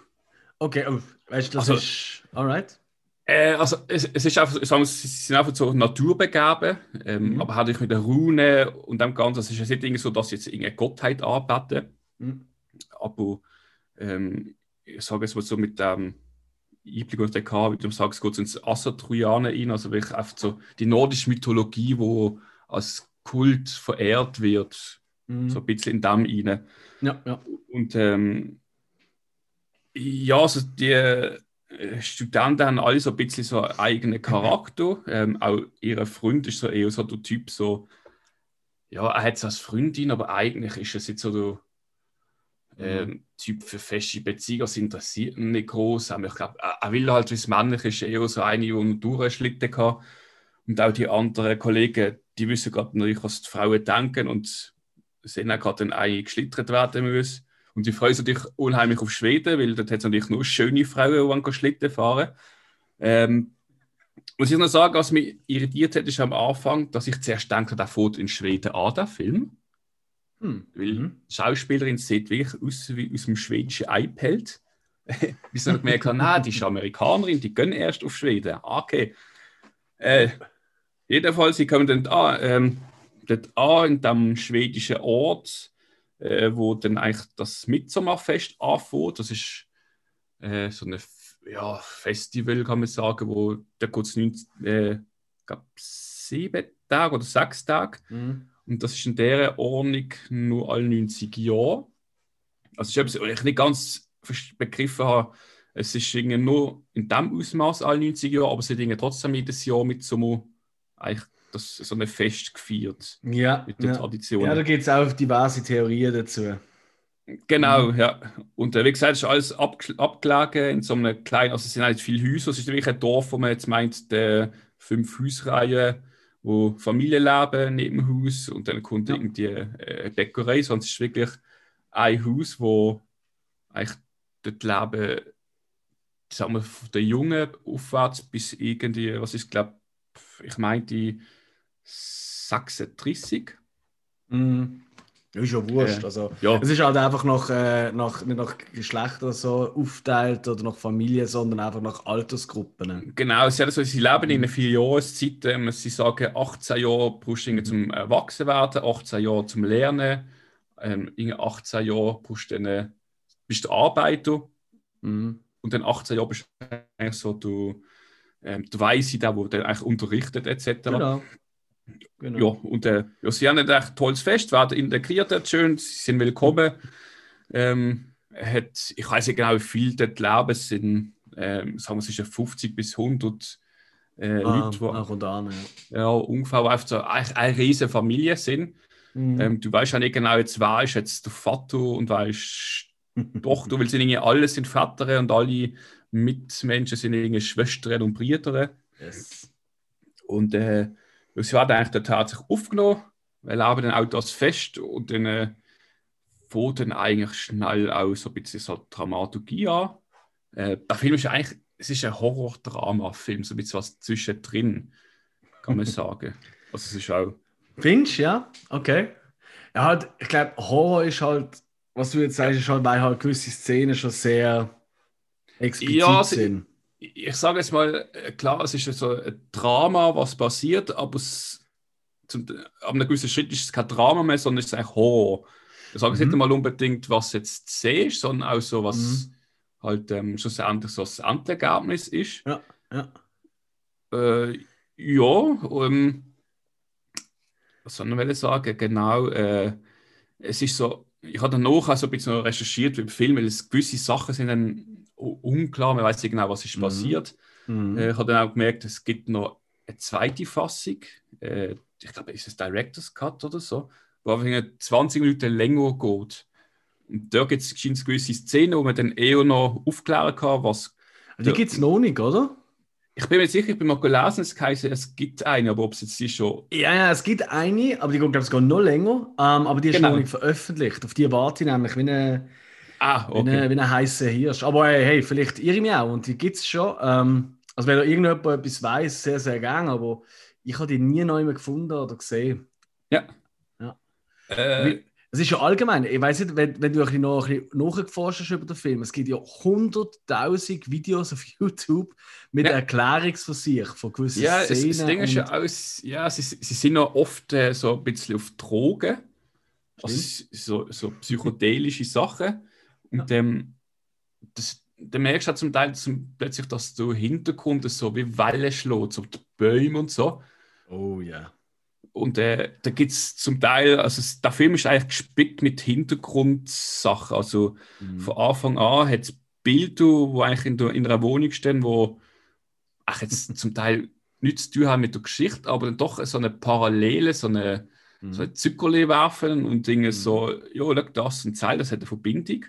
Okay, oh, weißt du, das also, ist. Alright. Äh, also es, es, ist einfach, sagen wir, sie sind einfach so naturbegeben, ähm, mhm. aber halt mit der Rune und dem Ganzen, es ist ja nicht so, dass sie jetzt irgendeine Gottheit anbeten, mhm. aber ähm, ich sage es mal so mit dem Einblick auf den K, wie du sagst, geht es ins Assatrojaner rein, also wirklich einfach so die nordische Mythologie, wo als Kult verehrt wird, mhm. so ein bisschen in dem rein. Ja, ja. Und ähm, ja, also die Studenten haben alle so ein bisschen so einen eigenen Charakter. Ähm, auch ihr Freund ist so eher so der Typ, so, ja, er hat es als Freundin, aber eigentlich ist es jetzt so der ähm, mhm. Typ für feste Beziehungen. Das interessiert ihn nicht groß. Ich glaube, er will halt, wie es männlich ist, eher so eine, die durchschlitten kann. Und auch die anderen Kollegen, die wissen gerade natürlich, was die Frauen denken und sehen auch gerade, dann eine geschlittert werden muss. Und die freuen sich natürlich unheimlich auf Schweden, weil dort hat es natürlich nur schöne Frauen, die Schlitten fahren. Ähm, muss ich noch sagen, was mich irritiert hat, ist am Anfang, dass ich zuerst denke, der fährt in Schweden an, der Film. Hm. Weil mhm. die Schauspielerin sieht wirklich aus wie aus dem schwedischen iPad. Bis dann gemerkt habe, nein, die ist Amerikanerin, die gehen erst auf Schweden. Ah, okay. Äh, jedenfalls, sie kommen dann an, ähm, dort an, in dem schwedischen Ort äh, wo dann eigentlich das Mitsommerfest anfängt. Das ist äh, so ein ja, Festival, kann man sagen, wo da geht es äh, sieben Tage oder sechs Tage. Mhm. Und das ist in dieser Ordnung nur alle 90 Jahre. Also ich habe es ich nicht ganz begriffen habe, es ist nur in dem Ausmaß alle 90 Jahre, aber sie haben trotzdem jedes Jahr mit so eigentlich das so ein Fest gefeiert. Ja. Mit der ja. Tradition. Ja, da gibt es auch diverse Theorien dazu. Genau, mhm. ja. Und äh, wie gesagt, es ist alles ab, abgelegen in so einem kleinen, also es sind halt viele Häuser, es ist wirklich ein Dorf, wo man jetzt meint, der fünf Hausreihen, wo Familien leben neben dem Haus und dann kommt ja. irgendwie äh, Bäckerei, sonst ist es wirklich ein Haus, wo eigentlich dort leben, sagen wir, von der Jungen aufwärts bis irgendwie, was ist, glaube ich meinte, 36. Mm. Ist ja wurscht. Äh, also, ja. Es ist halt einfach nach, äh, nach, nicht nach Geschlecht oder so aufteilt oder nach Familie, sondern einfach nach Altersgruppen. Genau, sie, also, sie leben in einer vier Jahreszeit. Ähm, sie sagen, 18 Jahre brauchst du zum Erwachsenwerden, 18 Jahre zum Lernen, ähm, 18 Jahre brauchst du dann, bist du Arbeiter. Mhm. und dann 18 Jahre bist du eigentlich so du, ähm, der Weise, der, der eigentlich unterrichtet etc. Genau. Genau. Ja, und äh, ja, sie haben ein echt tolles Fest, werden integriert dort schön, sie sind willkommen. Ähm, hat, ich weiß nicht genau, wie viel dort leben, es sind, ähm, sagen wir, es ist 50 bis 100 äh, Ah, Leute, die ah, an, ja. ja, ungefähr einfach so eigentlich eine riesige Familie sind. Mhm. Ähm, du weißt ja nicht genau, jetzt wer ist jetzt der Vater und wer ist Tochter, weil sie irgendwie alle sind Väter und alle Mitmenschen sind irgendwie Schwestern und Brüder. yes. Und äh, sie werden eigentlich dort tatsächlich aufgenommen, weil haben dann auch das Fest und dann äh, fängt dann eigentlich schnell auch so ein bisschen so Dramaturgie an. Äh, der Film ist eigentlich, es ist ein Horror-Drama-Film, so ein bisschen was zwischendrin, kann man sagen. Also es ist auch, Findest ja? Okay. Ja, halt, ich glaube, Horror ist halt, was du jetzt sagst, ist halt, weil halt gewisse Szenen schon sehr explizit Ja, sind. Ich sage jetzt mal, äh, klar, es ist so ein Drama, was passiert, aber es, zum, ab einem gewissen Schritt ist es kein Drama mehr, sondern es ist eigentlich Horror. Ich sage jetzt Mhm. nicht einmal unbedingt, was jetzt ist, sondern auch so, was halt ähm, schlussendlich so das Endergebnis ist. Ja, ja. Äh, ja, ähm, was soll ich noch sagen? Genau, äh, es ist so, ich habe danach auch so ein bisschen recherchiert über den Film, weil es gewisse Sachen sind dann unklar, man weiß nicht genau, was ist Mhm. passiert. Mhm. Äh, ich habe dann auch gemerkt, es gibt noch eine zweite Fassung, äh, ich glaube, ist es Director's Cut oder so, wo einfach irgendwie 20 Minuten länger geht. Und da gibt es gewisse Szenen, wo man dann eher noch aufklären kann, was Die gibt es noch nicht, oder? ich bin mir sicher, ich bin mal gelesen, es heisst, es gibt eine, aber ob es jetzt ist schon. Ja, ja, es gibt eine, aber die geht, glaube ich, sogar noch länger. Ähm, aber die ist Genau. noch nicht veröffentlicht. Auf die warte ich nämlich wie eine, Ah, wie eine, okay. wie eine heiße Hirsch. Aber hey, hey, vielleicht irre ich mich auch und die gibt es schon. Ähm, also wenn da irgendjemand etwas weiß, sehr, sehr gerne, aber ich habe die nie noch mehr gefunden oder gesehen. Äh, Wie- Es ist ja allgemein, ich weiß nicht, wenn, wenn du ein bisschen, noch, ein bisschen nachgeforscht hast über den Film, es gibt ja 100.000 Videos auf YouTube mit Ja. Erklärungsversuch von gewissen ja, Szenen. das Ding ist ja aus, ja, sie, sie sind ja oft äh, so ein bisschen auf Drogen, also so, so psychedelische Sachen. Und ähm, das, dann merkst du auch zum Teil zum, plötzlich, dass du Hintergrund so wie Wellen schlägt, so die Bäume und so. Oh ja. Und äh, da gibt es zum Teil, also der Film ist eigentlich gespickt mit Hintergrundsachen. Also Mhm. von Anfang an hat es Bilder, die eigentlich in, der, in einer Wohnung stehen, wo ach, jetzt zum Teil nichts zu tun haben mit der Geschichte, aber dann doch so eine Parallele, so eine, Mhm. so ein Zuckerli werfen und Dinge Mhm. so, ja, schau, das und Zeil, das hat eine Verbindung.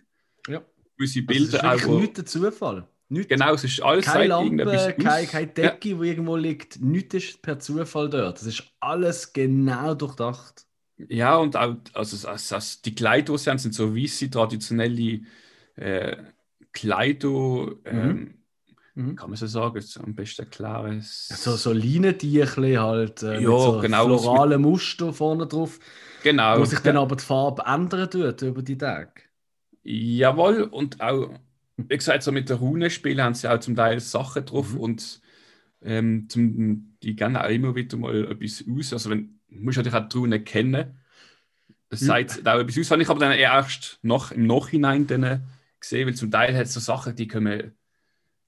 Ja. Gewisse Also es ist Bilder auch. wo- nichts der Zufall. Nichts. Genau, es ist alles Keine Lampe, keine, keine Decke, die irgendwo liegt. Nichts ist per Zufall dort. Das ist alles genau durchdacht. Ja, und auch also, also, also die Kleider, die sie haben, sind so weiße, traditionelle äh, Kleider. Ähm, Mhm. Kann man so sagen, ist am besten erklären. Es- So, so Leinentüchle halt äh, Ja, mit so genau, floralen Muster vorne drauf, genau. wo sich dann ja, aber die Farbe ändern tut über die Tage. Jawohl, und auch, wie gesagt, so mit den Runenspielen haben sie auch zum Teil Sachen drauf Mhm. und ähm, zum, die gehen auch immer wieder mal etwas aus. Also, wenn, du musst natürlich auch die Runen kennen. Das Ja. sagt auch etwas aus. Habe ich aber dann erst noch, im Nachhinein dann gesehen, weil zum Teil hat es so Sachen, die kommen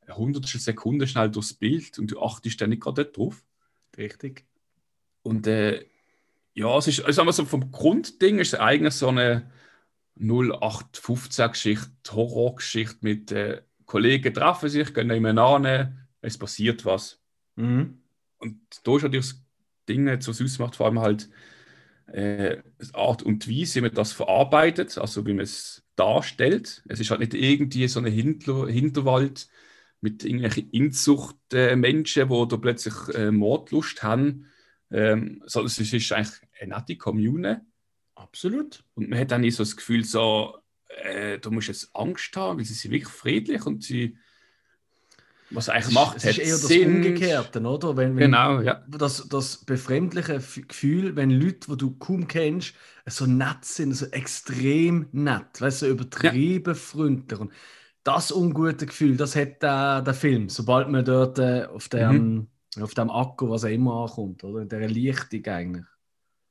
eine hundertstel Sekunde schnell durchs Bild und du achtest dann nicht gerade drauf. Richtig. Und äh, ja, es ist, also so, vom Grundding ist es eigentlich so eine 0815-Geschichte, Horrorgeschichte mit äh, Kollegen treffen sich, gehen nebeneinander, es passiert was. Mhm. Und da ist natürlich das Ding, was es ausmacht, vor allem halt äh, die Art und Weise, wie man das verarbeitet, also wie man es darstellt. Es ist halt nicht irgendwie so ein Hinter Hinterwald mit irgendwelchen Inzucht-Menschen, die da plötzlich äh, Mordlust haben, ähm, sondern es ist eigentlich eine nette Kommune. Absolut. Und man hat dann nicht so das Gefühl, so, äh, du musst jetzt Angst haben, weil sie sind wirklich friedlich und sie, was sie eigentlich Es macht, ist, es ist eher das Sinn. Umgekehrte, oder? Wenn, wenn, Genau, ja. das, das befremdliche Gefühl, wenn Leute, die du kaum kennst, so nett sind, so extrem nett, weißt du, so übertrieben freundlich. Und das ungute Gefühl, das hat der, der Film, sobald man dort äh, auf dem, auf dem Akku, was auch immer ankommt, oder? In dieser Lichtung eigentlich.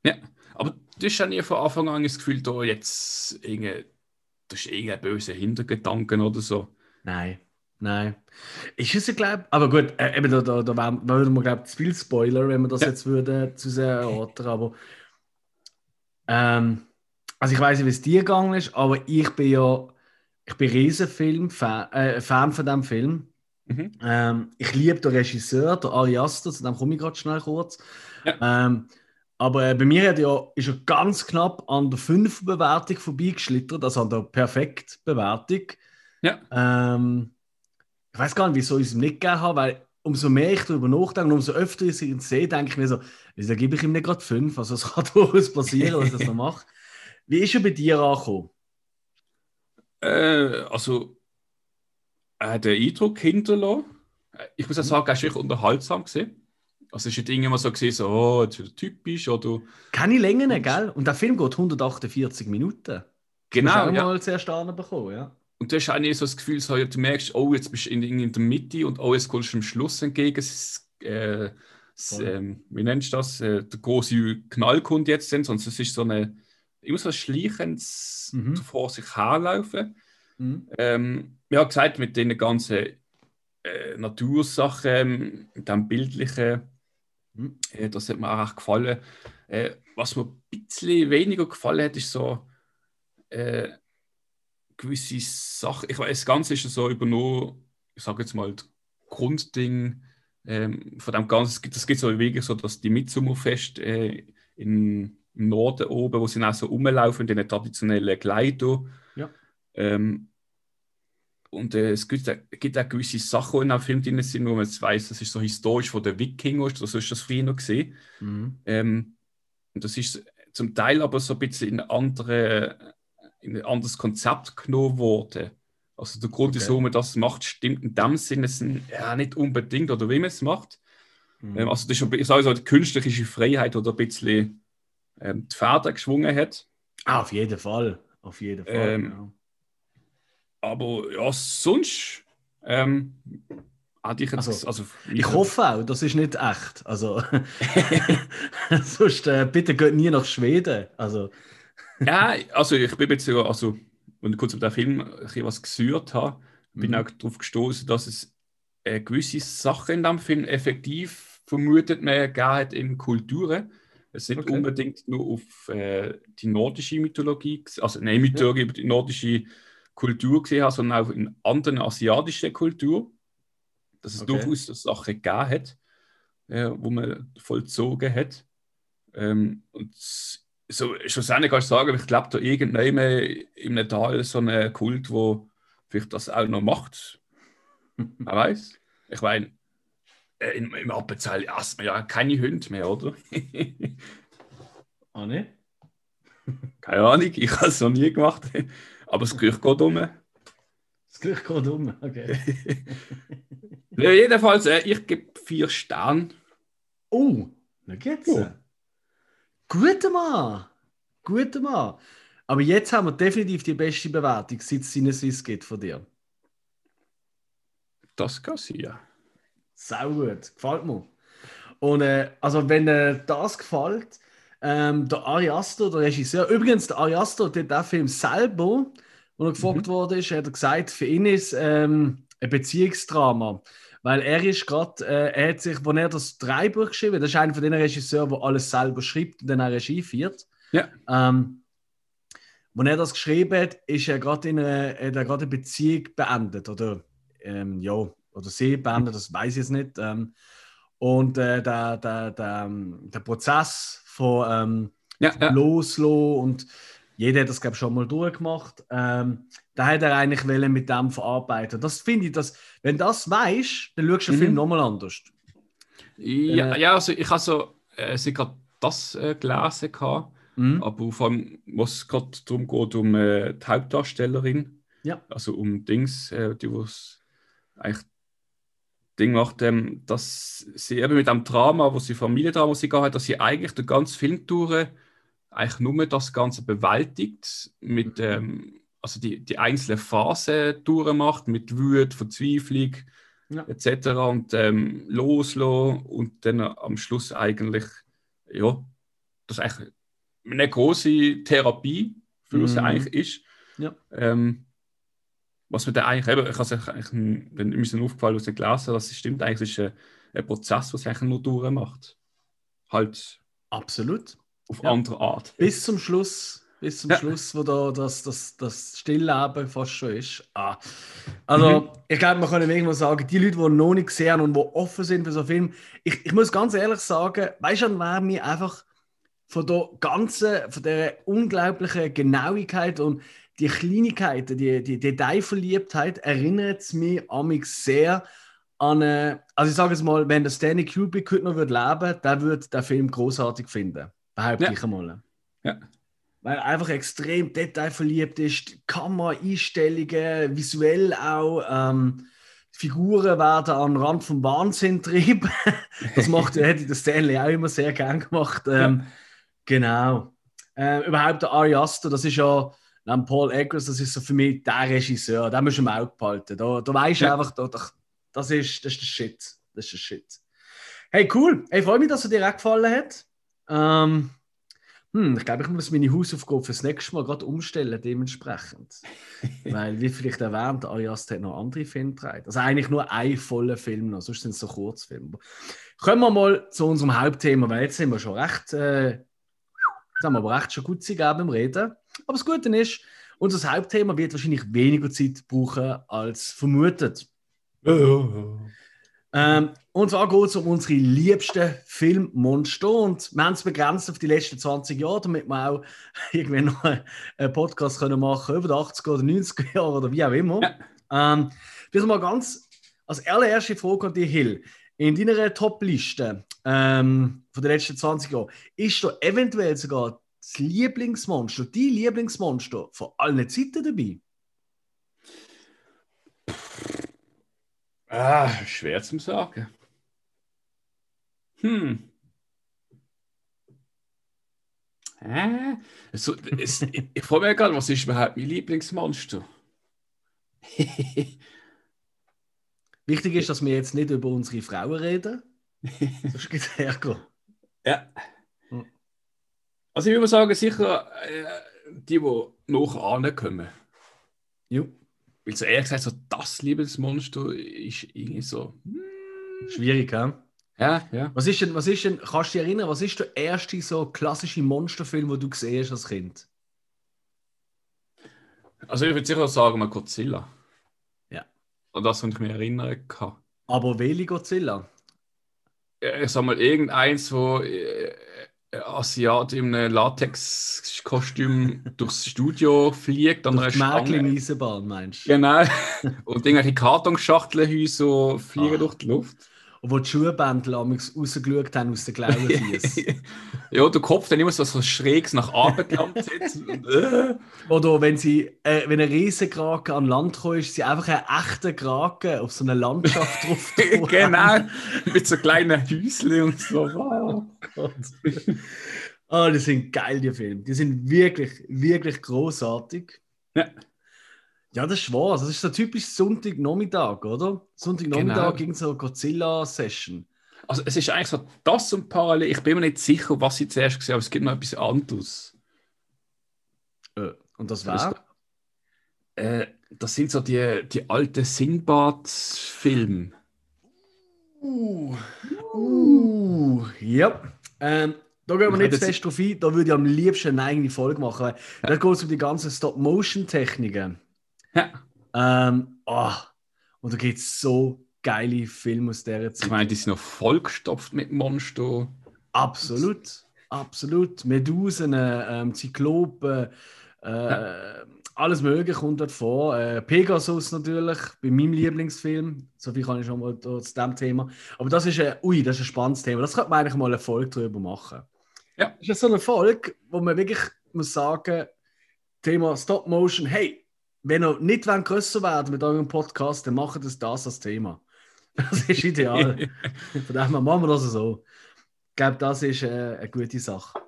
Ja, aber du hast ja nie von Anfang an das Gefühl, da jetzt irgendein, das ist irgendein böser Hintergedanken oder so. Nein. Nein. Ist es, glaube aber gut, äh, eben da, da, da würde man, glaube zu viel Spoiler, wenn man das ja. jetzt würde zu sehr erörtern, aber ähm, also ich weiß nicht, wie es dir gegangen ist, aber ich bin ja, ich bin Riesenfilm, Fan, äh, Fan von diesem Film. Mhm. Ähm, ich liebe den Regisseur, den Ari Aster, zu dem komme ich gerade schnell kurz. Ja. Ähm, aber äh, bei mir hat ja, ist er ganz knapp an der 5 Bewertung vorbeigeschlittert, also an der perfekt Bewertung. Ja. Ähm, ich weiß gar nicht, wieso ich es ihm nicht gegeben habe, weil umso mehr ich darüber nachdenke, umso öfter ich ihn sehe, denke ich mir so, wieso gebe ich ihm nicht gerade 5? Also es kann durchaus passieren, was ich das noch mache. Wie ist er bei dir angekommen? Äh, also, er hat den Eindruck hinterlassen. Ich muss auch sagen, er ist wirklich unterhaltsam gesehen. Also, es ist nicht immer so gesehen, so, oh, das ist typisch oder. Keine Längen, gell? Und der Film geht 148 Minuten. Genau. Das ja. mal zuerst bekommen, ja. Und du hast auch nicht so das Gefühl, so, du merkst, oh, jetzt bist du in, in der Mitte und oh, jetzt kommst du am Schluss entgegen. Es, äh, es, äh, wie nennst du das? Äh, der große Knall kommt jetzt, sondern es ist so eine immer so ein schleichendes mhm. vor sich herlaufen. Mhm. Ähm, ja, gesagt, mit den ganzen äh, Natursachen, mit dem Bildlichen. Äh, das hat mir auch gefallen. Äh, was mir ein bisschen weniger gefallen hat, ist so äh, gewisse Sachen. Ich weiß, das Ganze ist so über nur, ich sage jetzt mal, Grundding ähm, von dem Ganzen. Das gibt so wirklich so, dass die Mitsummerfest äh, in im Norden oben, wo sie auch so rumlaufen in den traditionellen Kleidern. Ja. Ähm, und äh, es gibt, gibt auch gewisse Sachen, die in dem Film drin sind, wo man jetzt weiss, das ist so historisch von den Wikingern, so ist das früher noch gesehen. Mhm. Ähm, und das ist zum Teil aber so ein bisschen in, andere, in ein anderes Konzept genommen worden. Also der Grund, okay. wieso man das macht, stimmt in dem Sinne ja, nicht unbedingt, oder wie man es macht. Mhm. Ähm, also das ist, ich sage so, die künstlerische Freiheit oder ein bisschen ähm, die Pferde geschwungen hat. Ah, auf jeden Fall. Auf jeden Fall. Ja. Aber ja, sonst ähm, hatte ich jetzt. Also, also ich hoffe auch, das ist nicht echt. Also, sonst äh, bitte geht nie nach Schweden. Also. ja, also ich bin jetzt sogar, also, wenn ich kurz über den Film ein was gesucht habe, bin mhm. auch darauf gestoßen, dass es äh, gewisse Sachen in dem Film effektiv vermutet man gegeben hat in Kulturen es nicht okay. unbedingt nur auf äh, die nordische Mythologie, also nein, Mythologie ja. über die nordische Kultur gesehen habe, sondern auch in anderen asiatischen Kulturen, dass es okay. durchaus Sachen gegeben hat, äh, wo man vollzogen hat. Ähm, und so, schlussendlich kannst du sagen, ich glaube, da irgendwann im Tal so ein Kult, wo vielleicht das auch noch macht. Wer weiß. Ich meine, äh, im, im Appenzell erst ja keine Hunde mehr, oder? ah, ne? Keine Ahnung, ich habe es noch nie gemacht. Aber das Gerücht geht um. Das Gerücht geht um, okay. ja, jedenfalls, äh, ich gebe vier Sterne. Oh, na geht's. Oh. Guter Mann. Guter Mann. Aber jetzt haben wir definitiv die beste Bewertung, seit es Sinneswiss geht von dir. Das kann sein, ja. Sau gut, gefällt mir. Und äh, also wenn äh, das gefällt, ähm, der Ari Aster, der Regisseur, übrigens der Ari Aster, der den Film selber, wo er gefragt mhm. wurde, hat er gesagt, für ihn ist ähm, ein Beziehungsdrama. Weil er ist gerade, äh, er hat sich, wo er das Dreibuch geschrieben hat, das ist einer von den Regisseuren, der alles selber schreibt und dann auch Regie führt. Ja. Ähm, wo er das geschrieben hat, ist er gerade in einer, hat er gerade eine Beziehung beendet. Oder ähm, ja, oder Seebänder, das weiß ich jetzt nicht. Ähm, und äh, der, der, der, der Prozess von ähm, ja, ja. Loslassen und jeder hat das, glaube ich, schon mal durchgemacht. Ähm, da hat er eigentlich mit dem verarbeiten. Das finde ich, dass, wenn du das weißt, dann schaust du den mhm. Film nochmal anders. Ja, äh, ja, also ich habe so, äh, gerade das äh, gelesen, gehabt, mhm. aber vor allem, was gerade darum geht, um äh, die Hauptdarstellerin, ja. also um Dings, äh, die was eigentlich Ding macht, ähm, dass sie eben mit dem Drama, wo sie Familiendrama sie hat, dass sie eigentlich den ganzen Film durch eigentlich nur das Ganze bewältigt, mit, mhm. ähm, also die, die einzelnen Phasen durchmacht, mit Wut, Verzweiflung ja. etc. und ähm, loslassen und dann am Schluss eigentlich, ja, das eigentlich eine große Therapie für mhm. was eigentlich ist. Ja. Ähm, was mir da eigentlich, eben, ich habe es eigentlich, wenn mir aufgefallen aus Klasse, dass es stimmt, eigentlich ist ein, ein Prozess, was eigentlich nur durchmacht. Halt Absolut. auf Ja. andere Art. Bis zum Schluss, bis zum Ja. Schluss, wo da das, das, das Stillleben fast schon ist. Ah. Also, Mhm. ich glaube, man kann irgendwo sagen, die Leute, die noch nicht sehen und die offen sind für so einen Film, ich, ich muss ganz ehrlich sagen, weißt du, an wer mir einfach von der ganzen, von der unglaublichen Genauigkeit und die Kleinigkeiten, die, die Detailverliebtheit, erinnert es mich amix sehr an, äh, also ich sage es mal, wenn der Stanley Kubrick heute noch würde leben, der würde den Film großartig finden. Behaupte Ja. ich einmal. Ja. Weil er einfach extrem detailverliebt ist, Kameraeinstellungen, visuell auch. Ähm, Figuren werden an den Rand vom Wahnsinn getrieben. das macht, hätte der Stanley auch immer sehr gern gemacht. Ähm, Genau. Äh, überhaupt der Ari Aster, das ist ja neben Paul Eggers, das ist so für mich der Regisseur, den musst du im Auge behalten. Da, da weißt du Ja. einfach, da, da, das, ist, das ist der Shit. Das ist der Shit. Hey, cool. Ich freue mich, dass er dir auch gefallen hat. Ähm, hm, ich glaube, ich muss meine Hausaufgabe fürs nächste Mal gerade umstellen, dementsprechend. Weil, wie vielleicht erwähnt, Ari Aster hat noch andere Filme gedreht. Also eigentlich nur ein voller Film noch, sonst sind es so Kurzfilme. Kommen wir mal zu unserem Hauptthema, weil jetzt sind wir schon recht, äh, haben wir aber recht schon gut gegeben beim Reden. Aber das Gute ist, unser Hauptthema wird wahrscheinlich weniger Zeit brauchen als vermutet. Ähm, und zwar geht es um unsere liebsten Filmmonster. Und wir haben es begrenzt auf die letzten 20 Jahre, damit wir auch irgendwie noch einen Podcast können machen über die 80er oder 90er Jahre oder wie auch immer. Ähm, vielleicht mal ganz als allererste Frage an dich, Hill. In deiner Top-Liste ähm, von den letzten 20 Jahren ist da eventuell sogar das Lieblingsmonster, die Lieblingsmonster von allen Zeiten dabei? Ah, schwer zu sagen. Hm. Äh, so, es, ich ich frage mich gerade, was ist überhaupt mein Lieblingsmonster? Wichtig ist, dass wir jetzt nicht über unsere Frauen reden. Sonst geht es Ärger. Ja. Hm. Also ich würde sagen, sicher äh, die, die nachher ankommen. Jo. Weil so ehrlich gesagt, so das Lieblingsmonster ist irgendwie so. hm, Schwierig, hä? Ja, ja. Was ist denn, was ist denn, kannst du dich erinnern, was ist der erste so klassische Monsterfilm, den du gesehen hast als Kind? Also ich würde sicher sagen, mal Godzilla. Ja. An das, was ich mich erinnern kann. Aber welche Godzilla? Äh, Ich sag mal, irgendeins, wo äh, ein Asiat in einem Latex-Kostüm durchs Studio fliegt an einer Durch die Mägel in Stange. Eisenbahn, meinst du? Genau. Und irgendwelche Kartonschachteln so fliegen Ah. durch die Luft. Und wo die Schuhbändel rausgeschaut haben aus den Klauenfies. ja, der Kopf dann immer so, so schräg nach Abend gelangt sitzt. Oder wenn sie, äh, wenn ein Riesenkraken an Land kommt, ist sie einfach ein echter Kraken auf so einer Landschaft drauf. genau. Mit so kleinen Häuschen und so. Wow. Gott. Ah, die sind geil, die Filme. Die sind wirklich, wirklich großartig. Ja. Ja, das ist wahr. Das ist so typisch Sonntagnachmittag, oder? Sonntagnachmittag Genau. gegen so eine Godzilla-Session. Also es ist eigentlich so das und parallel. Ich bin mir nicht sicher, was ich zuerst gesehen habe, aber es gibt noch etwas anderes. Äh, Und das war? Äh, das sind so die, die alten Sinbad-Filme. Uh, uh, ja. Ähm, da gehen wir Ich nicht zu fest drauf ein. Da würde ich am liebsten eine eigene Folge machen. Da geht es um die ganzen Stop-Motion-Techniken. Ja. Ähm, oh, und da gibt es so geile Filme aus dieser Ich Zeit. meine, die sind noch vollgestopft mit Monster. Absolut, absolut. Medusen, ähm, Zyklopen, äh, alles Mögliche kommt dort vor. Äh, Pegasus natürlich, bei meinem Lieblingsfilm. So viel kann ich schon mal zu dem Thema. Aber das ist ein, ui, das ist ein spannendes Thema. Das könnte man eigentlich mal eine Folge darüber machen. Ja. Das ist so eine Folge, wo man wirklich muss sagen, Thema Stop Motion, hey, wenn ihr nicht wollt grösser werden mit eurem Podcast, dann macht es das als Thema. Das ist ideal. Von dem her machen wir das so. Ich glaube, das ist äh, eine gute Sache.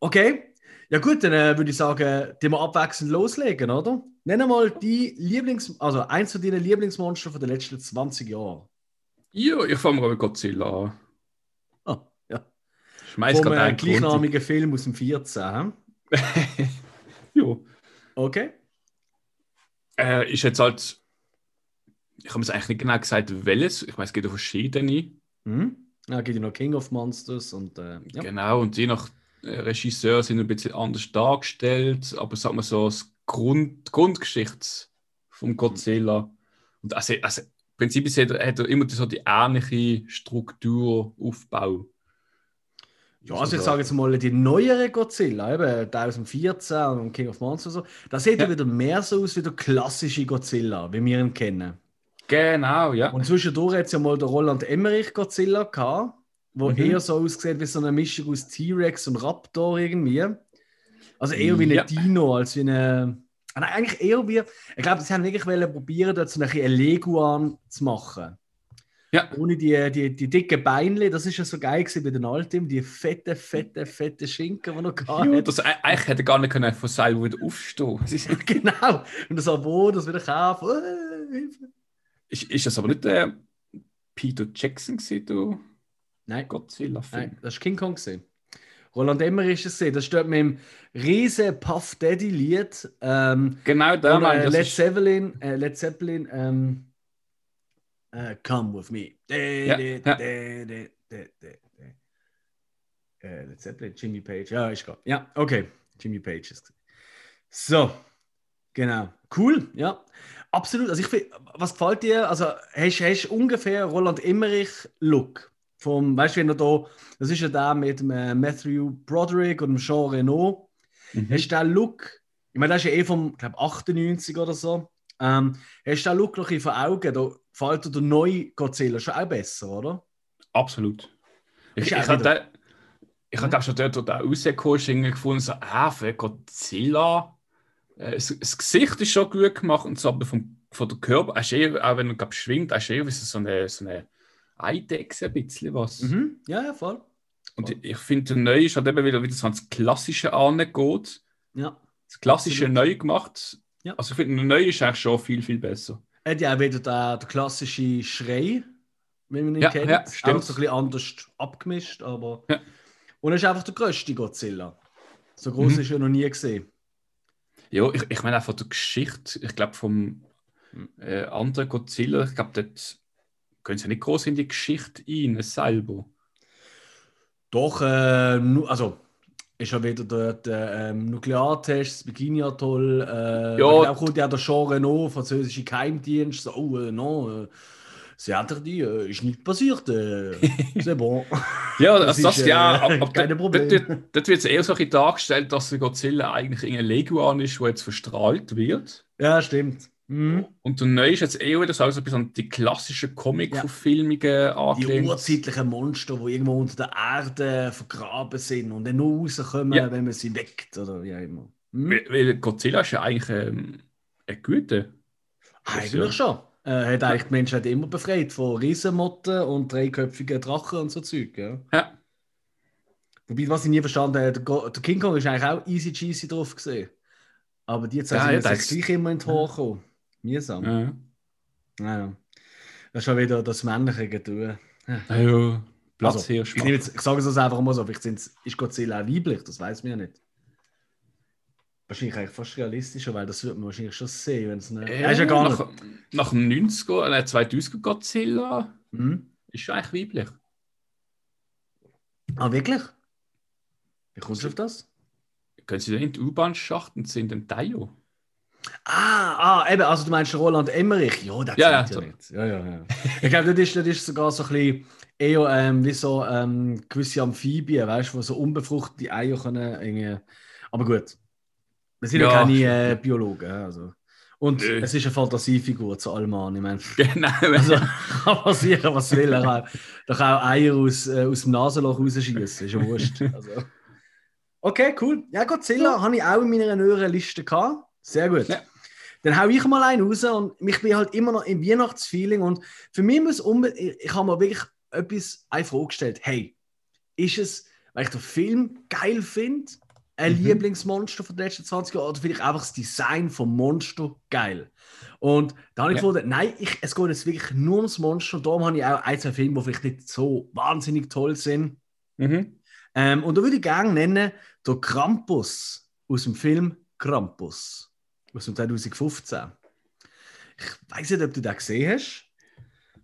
Okay. Ja gut, dann äh, würde ich sagen, die wir abwechselnd loslegen, oder? Nenn mal die Lieblings... Also eins von deinen Lieblingsmonster von den letzten 20 Jahren. Ja, ich fange mal mit Godzilla an. Ah, ja. Schmeiß Vom gerade äh, einen gleichnamigen Film aus dem 14. hä? Ja. Okay. Äh, ist jetzt halt, ich habe es eigentlich nicht genau gesagt, welches. Ich weiß, es gibt ja verschiedene. Mhm. Ja, gibt ja noch King of Monsters und äh, ja. Genau, und je nach äh, Regisseur sind ein bisschen anders dargestellt, aber sagen wir so, das Grund, die Grundgeschichte vom Godzilla. Und also, also im Prinzip ist, er hat er immer so die ähnliche Struktur, Aufbau. Ja, also ich sage jetzt mal, die neuere Godzilla, eben 2014 und King of Monsters und so, das sieht ja. Ja. wieder mehr so aus wie der klassische Godzilla, wie wir ihn kennen. Genau, ja. Und zwischendurch hat es ja mal der Roland Emmerich Godzilla gehabt, wo Mhm. eher so aussieht wie so eine Mischung aus T-Rex und Raptor irgendwie. Also eher wie ein Ja. Dino als wie eine. Nein, eigentlich eher wie. Ich glaube, sie haben wirklich probieren, dort so ein Leguan zu machen. Ja. Ohne die, die, die dicken Beinle, das ist ja so geil gewesen bei den Alten, die fette, fette, fette Schinken, die noch ja hat. das, eigentlich hätte gar nicht können von selber wieder aufstehen Genau. Und das Abo, das wieder kaufen. Äh, ist, ist das aber nicht der Peter Jackson, gewesen, du Nein. Godzilla-Film? Nein, das war King Kong. Gewesen. Roland Emmerich ist es. Das steht mit dem riesen Puff Daddy Lied. Ähm, Genau, und, meine äh, ich, das Led Zeppelin, äh, Led Zeppelin, ähm, äh, Come with me. Ja, ja. Äh, Led Zeppelin, Jimmy Page. Ja, ist klar. Ja, okay. Jimmy Page ist. So, genau. Cool, ja. Absolut. Also ich find, was gefällt dir? Also hast du ungefähr Roland Emmerich Look vom, weißt du, wenn er da, das ist ja der mit dem äh, Matthew Broderick und dem Jean Reno. Mhm. Hast du den Look, ich meine, das ist ja eh vom, glaube 98 oder so. Ähm, hast du den Look noch ein vor Augen? Da gefällt dir der neue Godzilla schon auch besser, oder? Absolut. Ich, ich auch da, ich habe schon dort, wo der rausgekommen gefunden, so, ah, für Godzilla. Äh, das, das Gesicht ist schon gut gemacht und so, aber vom, von der Körper, er eher, auch wenn er glaub, schwingt, er ist eher so eine, so eine Eidechse, ein bisschen was. Mhm. Ja, ja, voll. Und ich, ich finde, der Neue ist halt eben wieder, wieder so ans Klassische angeht. Ja. Das Klassische Absolut. neu gemacht. Ja. Also ich finde, der Neue ist eigentlich schon viel, viel besser. Er hat ja auch wieder den, den klassischen Schrei, wenn man ihn Ja, kennt. ja, auch stimmt. so ein bisschen anders abgemischt, aber. Ja. Und er ist einfach der größte Godzilla. So groß Mhm. ist er noch nie gesehen. Ja, ich, ich meine auch von der Geschichte, ich glaube vom äh, anderen Godzilla, ich glaube, dort gehen sie nicht groß in die Geschichte rein, selber. Doch, äh, also ist ja wieder dort äh, ähm, Nukleartests, Bikini-Atoll. Äh, Ja. Da kommt ja der Jean Renault, französische Geheimdienst. So, oh, äh, non, äh, c'est interdit, äh, ist nicht passiert. Äh, c'est bon. Ja, Das also das, ist, äh, ja, aber, aber keine dort- Probleme. Dort, wird es eher so dargestellt, dass Godzilla eigentlich ein Leguan ist, der jetzt verstrahlt wird. ja, stimmt. Mhm. Und der Neue ist jetzt eher wieder so, so ein bisschen an die klassischen Comic-Verfilmungen Die angelehnt. urzeitlichen Monster, die irgendwo unter der Erde vergraben sind und dann nur rauskommen, Ja. wenn man sie weckt oder wie auch immer. Mhm. Weil, weil Godzilla ist ja eigentlich ähm, ein guter. Eigentlich schon. Er hat eigentlich die Menschheit immer befreit von Riesenmotten und dreiköpfigen Drachen und so Zeug. Ja. Ja. Wobei, was ich nie verstanden habe, der, King Kong ist eigentlich auch easy cheesy drauf gesehen. Aber die zwei Ja, sind ja, das- gleich immer in die Haare gekommen. Mühsam. Ja. Ja. Ja. Das ist schon wieder das männliche Getue. Ja, ja. Platz Also, hier ich, jetzt, ich sage es einfach mal so, vielleicht sind's- ist Godzilla auch weiblich, das weiß man ja nicht. Wahrscheinlich eigentlich fast realistischer, weil das wird man wahrscheinlich schon sehen, wenn es nicht. Ist ja gar nicht. nach, nach dem 90er, äh, 2000er Godzilla Hm? ist schon eigentlich weiblich. Ah, wirklich? Wie kommst du auf das? Können Sie denn in die U-Bahn-Schacht und sind ein Taio? Ah, ah, eben, also du meinst Roland Emmerich? Ja, der Ja, ja, so. nicht. Ja, ja, ja. Ich glaube, das ist, das ist sogar so ein bisschen eher ähm, wie so ähm, gewisse Amphibien, weißt du, wo so unbefruchtete Eier können. Irgendwie... Aber gut. Wir sind ja, Ja, keine äh, Biologen. ja, Also. Und Nö. es ist eine Fantasiefigur zu allem an. Ich meine, Genau. also kann passieren, was will. Er kann doch auch Eier aus, äh, aus dem Nasenloch rausschießen. Ist ja wurscht. Also. Okay, cool. Ja, Godzilla habe ich auch in meiner neueren Liste gehabt. Sehr gut. Ja. Dann hau ich mal einen raus und ich bin halt immer noch im Weihnachtsfeeling und für mich muss unbedingt, ich habe mir wirklich etwas eine Frage gestellt. Hey, ist es, weil ich den Film geil finde, ein Mhm. Lieblingsmonster von den letzten 20 Jahren oder finde ich einfach das Design vom Monster geil? Und da habe ich Ja. gefunden, nein, ich, es geht jetzt wirklich nur ums Monster und darum habe ich auch ein, zwei Filme, die vielleicht nicht so wahnsinnig toll sind. Mhm. Ähm, und da würde ich gerne nennen, der Krampus aus dem Film Krampus aus dem 2015. Ich weiß nicht, ob du den gesehen hast.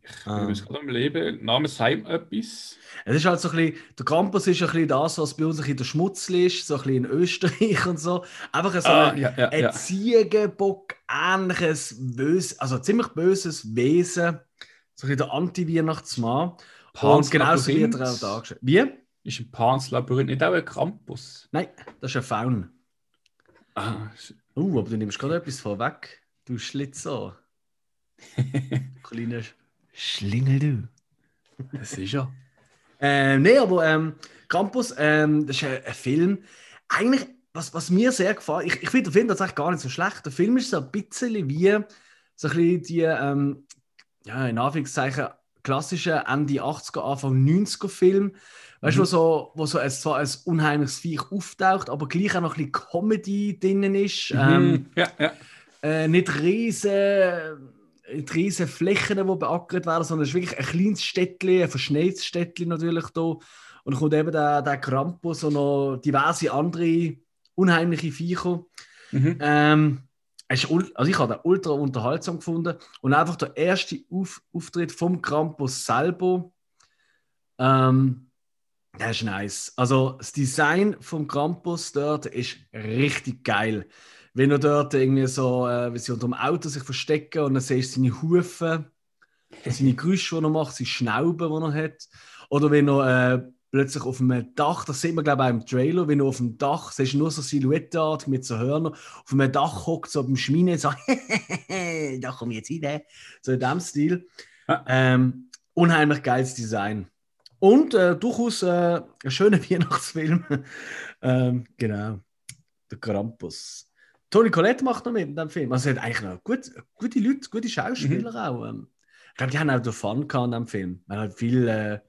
Ich bin ähm. gerade am Leben. Name sagt etwas. Es ist halt so ein bisschen, der Campus ist ein bisschen das, was bei uns ein bisschen der Schmutz ist, so ein bisschen in Österreich und so. Einfach so ah, ein, ja, ja, ein ja. Ziegenbock, ähnliches, böse, also ziemlich böses Wesen. So ein bisschen der Anti-Weihnachtsmann. Und genauso wird er auch dargestellt. Wie? Ist ein Pans Labyrinth nicht auch ein Campus? Nein, das ist ein Faun. Ah. Uh, aber du nimmst gerade etwas vorweg. Du Schlitzer. Kleiner Schlingel, du. Das ist ja. Ähm, nee, aber ähm, Campus, ähm, das ist ein, ein, Film. Eigentlich, was, was mir sehr gefällt, ich, ich finde den Film tatsächlich gar nicht so schlecht. Der Film ist so ein bisschen wie so ein bisschen die, ähm, ja, in Anführungszeichen, klassische Ende 80er, Anfang 90er Film. Weißt du, mhm. wo so, wo so ein, zwar ein unheimliches Viech auftaucht, aber gleich auch noch ein bisschen Comedy drinnen ist. Mhm. Ähm, ja, ja. Äh, nicht riesen riesige Flächen, die beackert werden, sondern es ist wirklich ein kleines Städtchen, ein verschneites Städtchen natürlich da. Und dann kommt eben der, der Krampus und noch diverse andere unheimliche Viecher. Mhm. Ähm, also ich habe den ultra unterhaltsam gefunden und einfach der erste Auf Auftritt vom Krampus selber, ähm, der ist nice. Also das Design vom Krampus dort ist richtig geil wenn er dort irgendwie so, äh, wie sie unter dem Auto sich verstecken und dann siehst du seine Hufe, seine Geräusche, die er macht, seine Schnauben, die er hat. Oder wenn er äh, plötzlich auf einem Dach, das sieht man glaube ich auch im Trailer, wenn er auf dem Dach, siehst du nur so Silhouetteart mit so Hörnern, auf einem Dach hockt, so beim Schmine, so, da komme ich jetzt rein, so in dem Stil. Ähm, unheimlich geiles Design. Und äh, durchaus äh, ein schöner Weihnachtsfilm. ähm, genau. Der Krampus. Toni Collette macht noch mit in dem Film. Also, es hat eigentlich noch gut, gute Leute, gute Schauspieler mhm. auch. Ähm, ich glaube, die haben auch den Fun gehabt in dem Film. Weil halt viel, äh,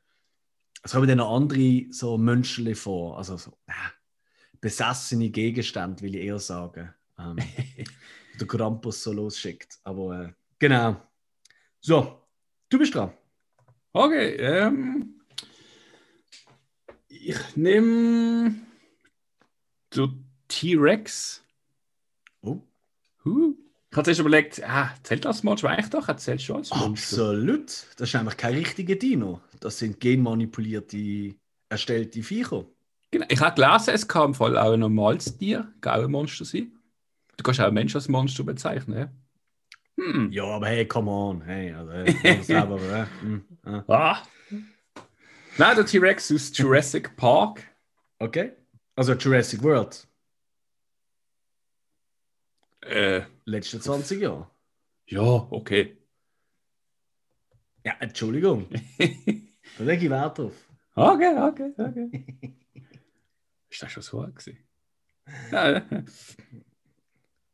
es kommen dann noch andere so Menschen vor. Also, so, äh, besessene Gegenstände, will ich eher sagen. Ähm, der Krampus so losschickt. Aber äh, genau. So, du bist dran. Okay, ähm, ich nehme T-Rex. Oh. Huh. Ich habe zuerst überlegt, ah, zählt das Monster eigentlich doch? Zählt schon als Monster. Absolut. Das ist einfach kein richtiger Dino. Das sind genmanipulierte, erstellte Viecher. Genau. Ich habe gelesen, es kann im Fall auch ein normales Tier, ein Monster sein. Du kannst auch einen Menschen als Monster bezeichnen. Ja? Hm. Ja, aber hey, come on. Hey, also, hey, selber, äh, hm, äh. Ah. Nein, der T-Rex aus Jurassic Park. Okay. Also Jurassic World. Äh, Letzte 20 Jahre. Ja, okay. Ja, Entschuldigung. da lege ich Wert auf. Okay, okay, okay. Ist das schon so gewesen? Ja,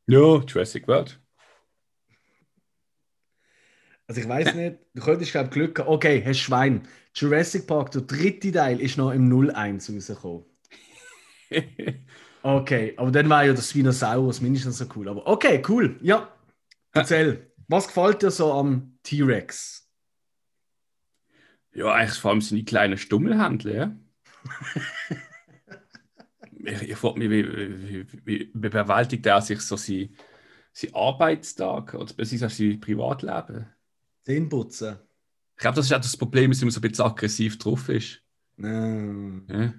ja, Jurassic World. Also ich weiß nicht, du könntest glaube Glück haben. Okay, hast Schwein. Jurassic Park, der dritte Teil, ist noch im 01 rausgekommen. Okay, aber dann war ja das Spinosaurus mindestens so cool. Aber okay, cool. Ja, erzähl. Was gefällt dir so am T-Rex? Ja, eigentlich vor allem seine kleinen Stummelhändler, ja. ich ich frage mich, wie, wie, wie, wie bewältigt er sich so sein, sein Arbeitstag oder beziehungsweise sein Privatleben? Den putzen. Ich glaube, das ist auch das Problem, dass er so ein bisschen aggressiv drauf ist. No. Ja.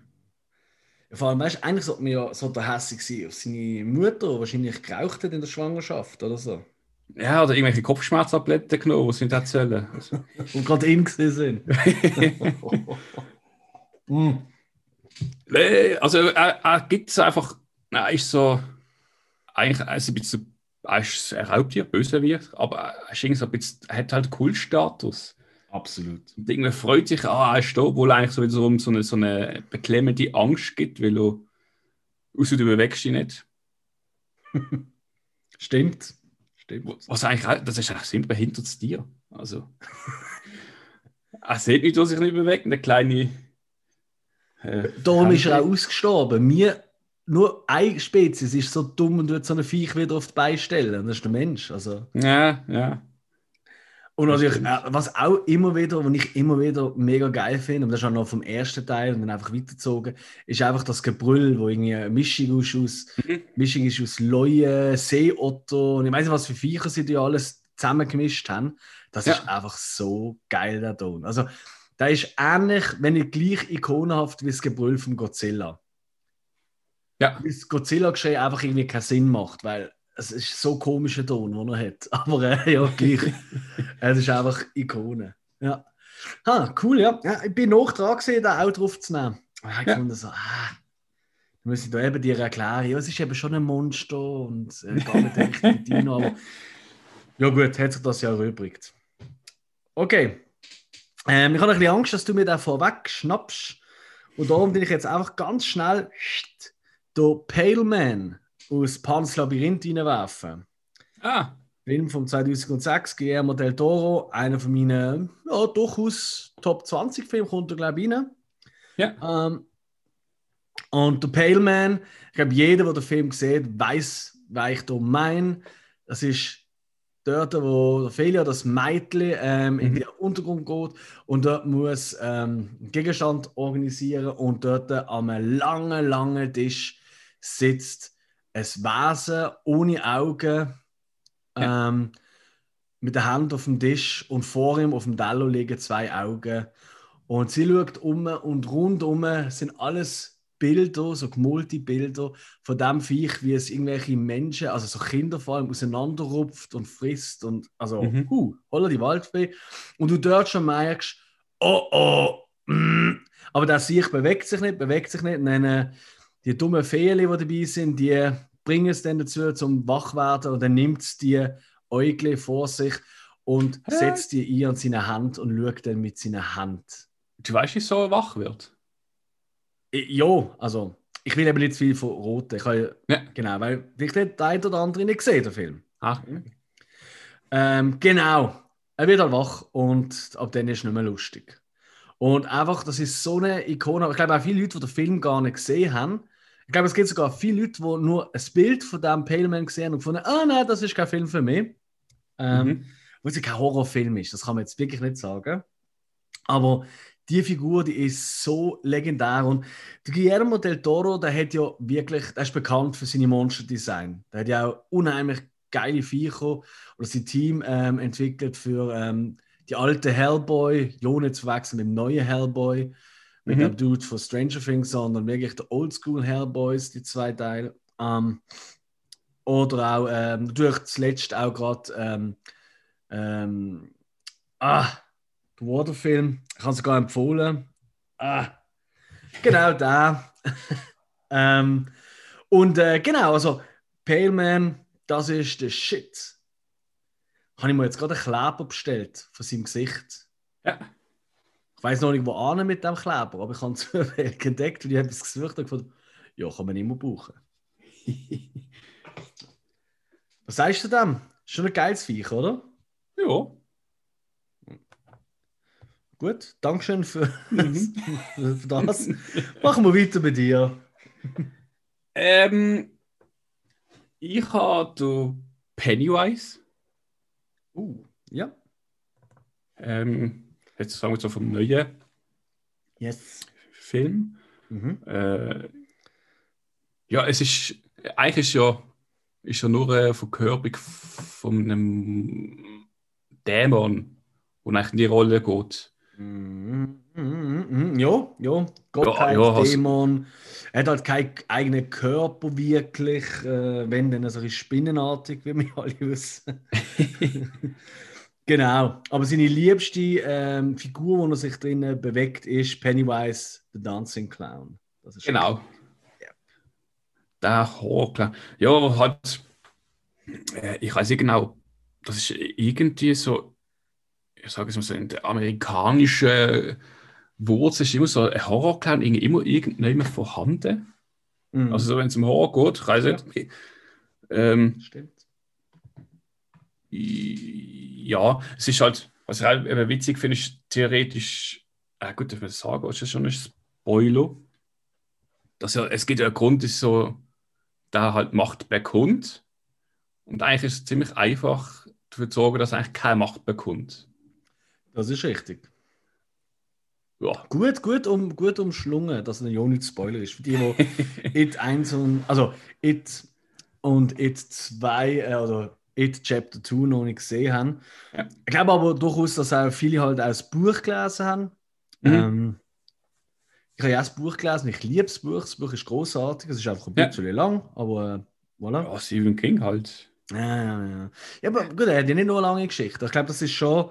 Vor allem, weißt du, eigentlich sollte man ja so der hässlich sein auf seine Mutter, die wahrscheinlich geraucht hat in der Schwangerschaft oder so. Ja, oder irgendwelche Kopfschmerztabletten genommen, die sie nicht erzählen. Also. Und gerade in gesehen sind. mm. Also, er, er gibt es einfach, er ist so, eigentlich also ein bisschen, er ist ein Raubtier, böse wird, aber er, ist irgendwie so ein bisschen, er hat halt Kultstatus. Absolut. Und irgendwie freut sich, ah, er ist da, obwohl eigentlich so, so, so, eine, so eine beklemmende Angst gibt, weil du, außer du bewegst dich nicht. Stimmt. Stimmt. Was eigentlich auch, das ist eigentlich ein behindertes Tier. Also, er sieht nicht, dass sich nicht bewegt, eine kleine. Äh, Darum ist er auch ausgestorben. Mir, nur eine Spezies ist so dumm und wird so ein Viech wieder auf die Beine stellen. Das ist der Mensch. Also. Ja, ja. Und natürlich, äh, was auch immer wieder, was ich immer wieder mega geil finde, und das ist auch noch vom ersten Teil und dann einfach weitergezogen, ist einfach das Gebrüll, wo irgendwie eine Mischung ist aus, mhm. Mischung ist aus Leuen, Seeotter und ich weiß nicht, was für Viecher sie da alles zusammengemischt haben. Das Ja. ist einfach so geil, der Ton. Also, der ist ähnlich, wenn nicht gleich ikonenhaft wie das Gebrüll von Godzilla. Ja. Wie das Godzilla-Geschrei einfach irgendwie keinen Sinn macht, weil es ist so ein komischer Ton, den er hat. Aber äh, ja, gleich. es ist einfach Ikone. Ja. Ha, cool, ja. ja. Ich bin noch dran gesehen, da auch drauf zu nehmen. Ah, Ich Ja. fand so, ah, muss ich da eben dir erklären, ja, es ist eben schon ein Monster und äh, gar nicht der richtige Dino, aber ja gut, hat sich das ja erübrigt. Okay. Ähm, ich habe ein bisschen Angst, dass du mir da vorweg schnappst. Und darum will ich jetzt einfach ganz schnell den Pale Man aus Pans Labyrinth reinwerfen. Ah, Film von 2006, Guillermo del Toro, einer von meinen ja, durchaus Top 20 Filme, kommt er, glaube ich, rein. ja. Ähm, und der Pale Man, ich glaube, jeder, der den Film sieht, weiß, was ich da meine. Das ist dort, wo der Felia, das Mädchen, ähm, in Mhm. den Untergrund geht und dort muss ähm, einen Gegenstand organisieren und dort am langen, langen Tisch sitzt ein Wesen ohne Augen ähm, mit der Hand auf dem Tisch und vor ihm auf dem Tello liegen zwei Augen. Und sie schaut um und rundum sind alles Bilder, so gemalte Bilder von dem Viech, wie es irgendwelche Menschen, also so Kinder vor allem, auseinanderrupft und frisst und also, Mhm. huh, holla die Waldfee. Und du dort schon merkst, oh oh, mm. aber der Sieg bewegt sich nicht, bewegt sich nicht. Und dann, die dummen Feen, die dabei sind, die bringen es dann dazu zum Wachwerden und dann nimmt es die Äugle vor sich und Hä? setzt die ein an seine Hand und schaut dann mit seiner Hand. Du weißt, wie so wach wird. Ja, also ich will eben nicht zu viel von Roten. Ich habe, Ja. Genau, weil vielleicht hat der eine oder andere nicht gesehen, den Film. Ah, Ähm, genau, er wird halt wach und ab dann ist es nicht mehr lustig. Und einfach, das ist so eine Ikone. aber Ich glaube auch viele Leute, die den Film gar nicht gesehen haben. Ich glaube, es gibt sogar viele Leute, die nur ein Bild von dem Pale Man gesehen haben und gefunden, ah nein, das ist kein Film für mich. Ähm, Mhm. Wo es kein Horrorfilm ist, das kann man jetzt wirklich nicht sagen. Aber die Figur, die ist so legendär. Und der Guillermo del Toro, der hat ja wirklich, der ist bekannt für seine Monsterdesign. Der hat ja auch unheimlich geile Viecher oder sein Team ähm, entwickelt für ähm, die alte Hellboy, nicht zu wechseln mit dem neuen Hellboy, mit Mhm. dem Dude von Stranger Things, sondern wirklich der Oldschool Hellboys, die zwei Teile. Ähm, oder auch ähm, natürlich zuletzt auch gerade ähm, ähm, ah, der Waterfilm, ich habe es sogar empfohlen. Ah, genau da. ähm, und äh, genau, also Pale Man, das ist der Shit. Habe ich mir jetzt gerade einen Kleber bestellt von seinem Gesicht. Ja. Ich weiß noch nicht, wo an mit dem Kleber, aber ich habe es entdeckt und ich habe es gesucht und gefunden, ja, kann man immer brauchen. Was sagst du dem? Schon ein geiles Viech, oder? ja. Gut, Dankeschön für, Mhm. für das. Machen wir weiter bei dir. Ähm, ich habe Pennywise. Uh, ja. Ähm, jetzt sagen wir so vom neuen Yes. Film. Mhm. Äh, ja, es ist eigentlich ist ja, ist ja nur eine Verkörperung von einem Dämon, der eigentlich in die Rolle geht. Mhm. Mhm. Mhm. Ja, ja. Gottheit, Ja, ja, also- Dämon. Er hat halt keinen eigenen Körper wirklich, äh, wenn dann so ein spinnenartig, wie wir alle wissen. genau. Aber seine liebste ähm, Figur, wo er sich drinnen bewegt, ist Pennywise, the Dancing Clown. Das ist Genau. Der Horror. Ja, halt. Äh, ich weiß nicht genau. Das ist irgendwie so. Ich sage es mal so, in der amerikanischen Wurzel ist immer so ein Horrorclown irgendwie immer irgendjemand vorhanden. Mhm. Also, so, wenn es um Horror geht, ich weiß nicht. Ähm, Stimmt. ja, es ist halt, was ich halt eben witzig finde, ist theoretisch, äh, gut, darf man das sagen, ist das schon ein Spoiler? Dass ja, es gibt ja einen Grund, ist so, der halt Macht bekommt. Und eigentlich ist es ziemlich einfach dafür zu sorgen, dass er eigentlich keine Macht bekommt. Das ist richtig. Ja. Gut, gut, um, gut umschlungen, dass es ja nicht Spoiler ist. Für die, die It 1 und, also It und It 2, äh, oder It Chapter 2 noch nicht gesehen haben. Ja. Ich glaube aber durchaus, dass auch viele halt auch das Buch gelesen haben. Mhm. Ähm, ich habe ja auch das Buch gelesen, ich liebe das Buch. Das Buch ist großartig, es ist einfach ein Ja. bisschen lang, aber äh, voilà. Ja, Stephen King halt. Ja, ja, ja. ja, aber gut, er hat ja nicht nur eine lange Geschichte. Ich glaube, das ist schon.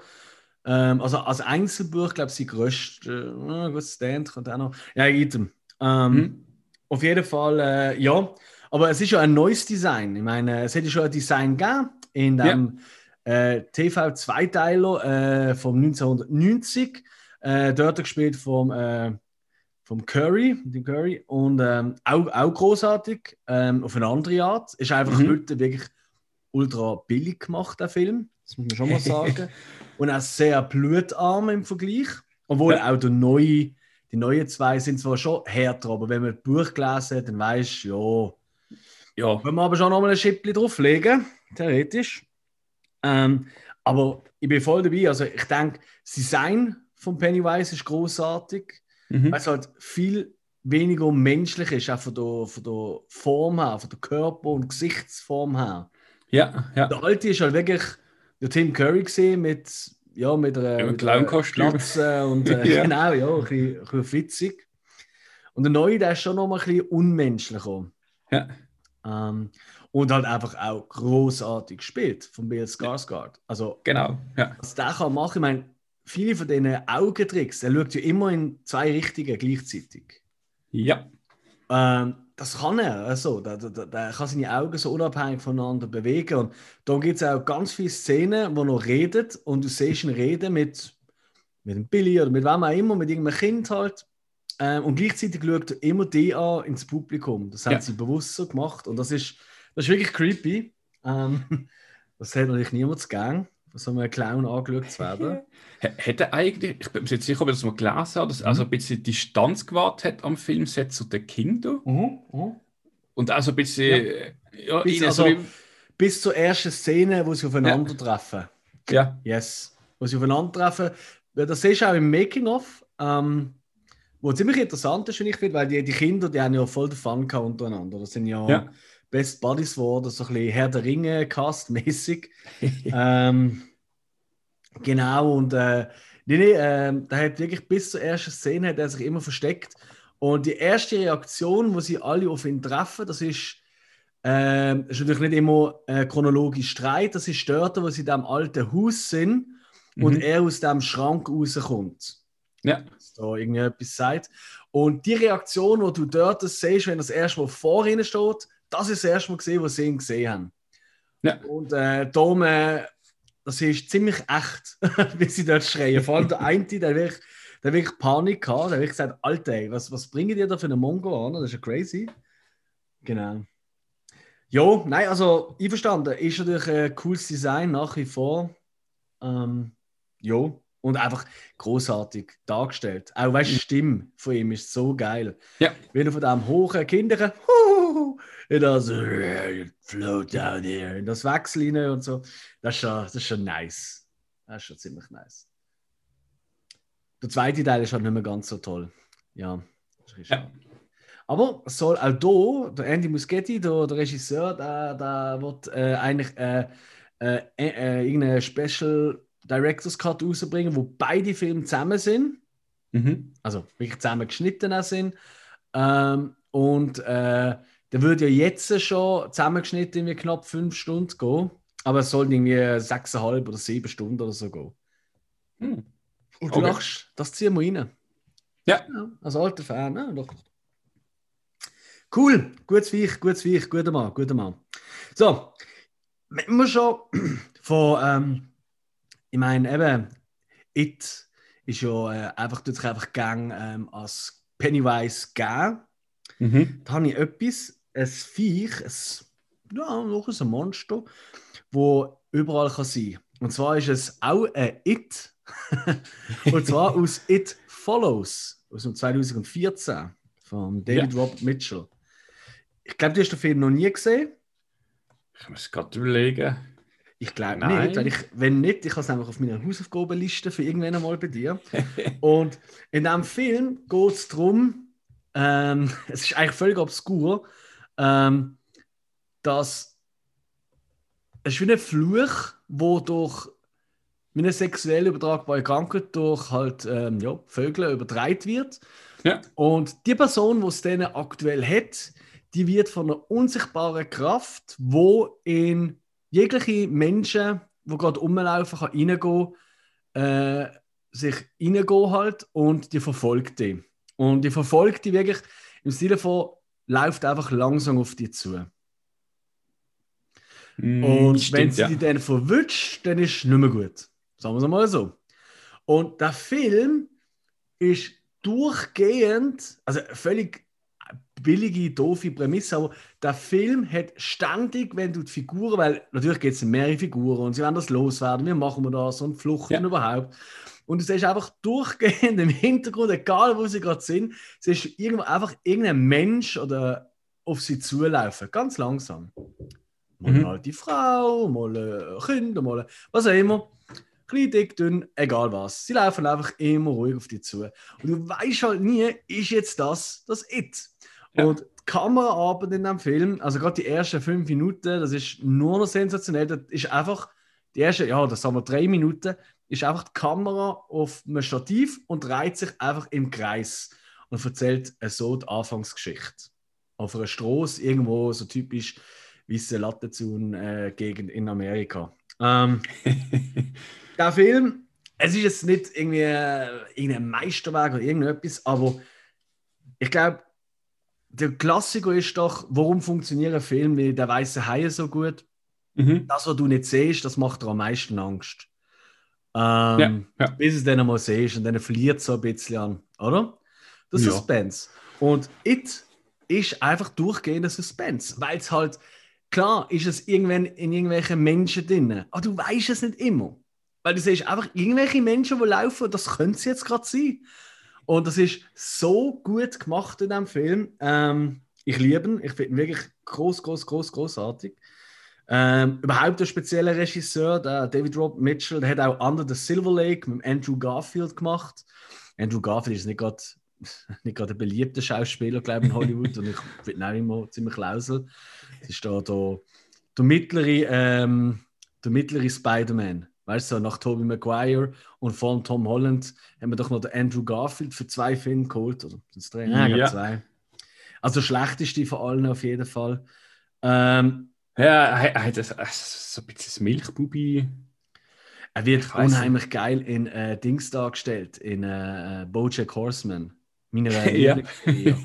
Ähm, also als Einzelbuch, glaube ich, sein größte. Äh, gut, Stand kommt auch noch. Ja, item. Ähm, Mhm. Auf jeden Fall, äh, ja. Aber es ist ja ein neues Design. Ich meine, es hätte schon ein Design gegeben in dem äh, TV-Zweiteiler äh, vom 1990. Äh, dort gespielt vom, äh, vom Curry, dem Curry. Und ähm, auch, auch großartig, ähm, auf eine andere Art. Ist einfach Mhm. heute wirklich ultra billig gemacht, der Film. Das muss man schon mal sagen. Und auch sehr blutarm im Vergleich. Obwohl Ja. auch der neue, die neuen zwei sind zwar schon härter, aber wenn man das Buch gelesen hat, dann weißt du, ja, Ja, können wir aber schon nochmal ein Schippli drauflegen, theoretisch. Ähm, aber ich bin voll dabei. Also ich denke, das Design von Pennywise ist großartig, mhm. weil es halt viel weniger menschlich ist, auch von der, von der Form her, von der Körper- und Gesichtsform her. ja, ja. Der alte ist halt wirklich der Tim Curry gesehen mit, ja, mit einer, Ja, mit Clownkostüm. Glatze und äh, Ja. genau, ja, ein bisschen, ein bisschen witzig. Und der neue, der ist schon noch mal ein bisschen unmenschlicher. Ja. Ähm, und halt einfach auch großartig gespielt von Bill Skarsgård. Also, Genau. Ja. was der kann machen, ich meine, viele von diesen Augentricks, er schaut ja immer in zwei Richtungen gleichzeitig. Ja. Ähm, das kann er, also, der, der, der kann seine Augen so unabhängig voneinander bewegen. Und da gibt es auch ganz viele Szenen, wo er redet und du siehst ihn reden mit, mit dem Billy oder mit wem auch immer, mit irgendeinem Kind halt. Ähm, und gleichzeitig schaut er immer die an ins Publikum. Das haben Ja. sie bewusst so gemacht. Und das ist, das ist wirklich creepy. Ähm, das hat natürlich niemand gern, von so einem Clown angeschaut zu werden. Hätte eigentlich, ich bin mir jetzt sicher, ob ich das mal gelesen habe, dass er also ein bisschen Distanz gewahrt hat am Filmset zu den Kindern. Und auch so ein bisschen. äh, Ja, Bis- also- so wie- Bis zur ersten Szene, wo sie aufeinandertreffen. ja. Yes. Wo sie aufeinandertreffen. Weil Das siehst du auch im Making-of, ähm, wo ziemlich interessant ist, finde ich, finde, weil die, die Kinder, die haben ja voll den Fun gehabt untereinander. Das sind ja, Ja. Best Buddies geworden, so ein bisschen Herr der Ringe-Cast-mäßig. ähm, genau, und äh, nee, nee, der hat wirklich bis zur ersten Szene hat er sich immer versteckt. Und die erste Reaktion, wo sie alle auf ihn treffen, das ist, ähm, ist natürlich nicht immer äh, chronologisch Streit, das ist dort, wo sie in diesem alten Haus sind und Mhm. er aus dem Schrank rauskommt. Ja. Da irgendwie etwas sagt. Und die Reaktion, die du dort siehst, wenn das erste Mal vor ihnen steht, das ist das erste Mal gesehen, was sie ihn gesehen haben. Ja. Und äh, darum, äh, das ist ziemlich echt, wie sie dort schreien. Vor allem der eine, der wirklich, der wirklich Panik hat, der wirklich gesagt, Alter, was, was bringen die da für einen Mongo an? Das ist ja crazy. Genau. Jo, nein, also einverstanden. Ist natürlich ein cooles Design nach wie vor. Ähm, jo. Und einfach großartig dargestellt. Auch weißt du, die Stimme von ihm ist so geil. Ja. Wenn er von dem hohen Kindern, huhuhu, in das float down here, in das Wechsel rein und so. Das ist, schon, das ist schon nice. Das ist schon ziemlich nice. Der zweite Teil ist halt nicht mehr ganz so toll. Ja. Ja. Aber es soll auch hier, der Andy Muschietti, der, der Regisseur, der, der wird äh, eigentlich äh, äh, äh, irgendeinen Special Directors Cut rausbringen, wo beide Filme zusammen sind. Mhm. Also wirklich zusammen geschnitten sind. Ähm, und äh, der würde ja jetzt schon zusammengeschnitten irgendwie knapp fünf Stunden gehen. Aber es soll irgendwie sechseinhalb oder sieben Stunden oder so gehen. Hm. Und du Okay. lachst, das ziehen wir rein. Ja. als alter Fan, ne? Doch. Cool, gutes Viech, gutes Viech, guter Mann, guter Mann. So, wenn wir schon von, ähm, ich meine, eben, It ist ja äh, einfach, tut sich einfach gang ähm, als Pennywise geben. Mhm. Da habe ich etwas, ein Viech, ein, ja, noch ein Monster, wo überall kann sein. Und zwar ist es auch ein It. Und zwar aus It Follows, aus dem 2014, von David Robert Mitchell. Ich glaube, du hast den Film noch nie gesehen. Ich muss gerade überlegen. Ich glaube nicht. Weil ich, wenn nicht, ich habe es nämlich auf meiner Hausaufgabenliste für irgendwann einmal bei dir. Und in diesem Film geht es darum, ähm, es ist eigentlich völlig obskur, ähm, dass es wie ein Fluch, wo durch eine sexuell übertragbare Krankheit durch halt ähm, ja, Vögel übertragen wird. Ja. Und die Person, die es denen aktuell hat, die wird von einer unsichtbaren Kraft, wo in jegliche Menschen, wo gerade rumlaufen, kann reingehen, äh, sich reingehen halt und die verfolgt die. Und die verfolgt die wirklich im Sinne von, läuft einfach langsam auf die zu. Mm, Und stimmt, wenn sie ja. die dann verwünscht, dann ist es nicht mehr gut. Sagen wir es mal so. Und der Film ist durchgehend, also völlig billige, doofe Prämisse, aber der Film hat ständig, wenn du die Figuren, weil natürlich geht es um mehrere Figuren und sie werden das loswerden, wie machen wir das und Fluchten Ja. überhaupt. Und du siehst einfach durchgehend im Hintergrund, egal wo sie gerade sind, siehst du irgendwo einfach irgendein Mensch oder auf sie zulaufen, ganz langsam. Mal Mhm. eine alte Frau, mal ein Kind, mal ein- was auch immer. Klein, dick, dünn, egal was. Sie laufen einfach immer ruhig auf dich zu. Und du weißt halt nie, ist jetzt das das It? Ja. Und die Kameraarbeit in dem Film, also gerade die ersten fünf Minuten, das ist nur noch sensationell. Das ist einfach, die ersten, ja, das sagen wir drei Minuten, ist einfach die Kamera auf einem Stativ und dreht sich einfach im Kreis und erzählt so die Anfangsgeschichte. Auf einer Straße irgendwo, so typisch weiße Lattenzaun-Gegend in Amerika. Ähm, der Film, es ist jetzt nicht irgendwie äh, irgendein Meisterwerk oder irgendetwas, aber ich glaube, der Klassiker ist doch, warum funktionieren Filme wie Der Weiße Hai so gut? Mhm. Das, was du nicht siehst, das macht dir am meisten Angst. Ähm, Ja, ja. Bis es dann einmal siehst und dann verliert es so ein bisschen an, oder? Der Ja. Suspense. Und It ist einfach durchgehender Suspense, weil es halt, klar, ist es irgendwann in irgendwelchen Menschen drin, aber du weißt es nicht immer. Weil du siehst einfach irgendwelche Menschen, die laufen, das könnte es jetzt gerade sein. Und das ist so gut gemacht in diesem Film. Ähm, ich liebe ihn. Ich finde ihn wirklich groß, groß, groß, großartig. Ähm, überhaupt der spezielle Regisseur, der David Rob Mitchell, der hat auch Under the Silver Lake mit Andrew Garfield gemacht. Andrew Garfield ist nicht gerade nicht gerade ein beliebter Schauspieler, glaube ich, in Hollywood. und ich ihn auch immer ziemlich lausel. Es ist da der, der mittlere, ähm, der mittlere Spider-Man. Weißt du, nach Tobey Maguire und von Tom Holland haben wir doch noch den Andrew Garfield für zwei Filme geholt. Oder sind drei? Ja. glaube zwei. Also schlechteste von allen auf jeden Fall. Ähm, Ja, er hat äh, so ein bisschen Milchbubi. er wird unheimlich geil in äh, Dings dargestellt, in äh, Bojack Horseman. Meine äh, Ja. Lieblingsserie.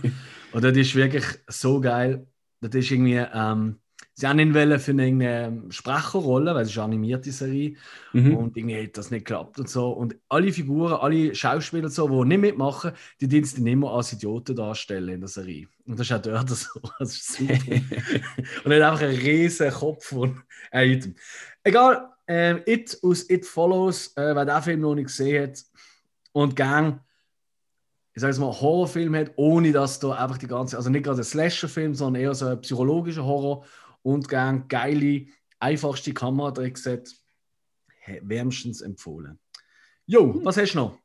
Und das ist wirklich so geil. Das ist irgendwie, ähm, sie haben ihn wollen für eine Sprecherrolle, weil es ist eine animierte Serie. Mhm. Und irgendwie hat das nicht geklappt und so. Und alle Figuren, alle Schauspieler, so, die nicht mitmachen, die dienst dann immer als Idioten darstellen in der Serie. Und das ist auch dort so. Das ist super. und hat einfach einen riesen Kopf von einem. Egal, ähm, It aus It Follows, äh, wer den Film noch nicht gesehen hat und gern, ich sage es mal, Horrorfilm hat, ohne dass da einfach die ganze, also nicht gerade ein Slasher-Film, sondern eher so ein psychologischer Horror und gern geile, einfachste hat, he- wärmstens empfohlen. Jo, was hast du noch?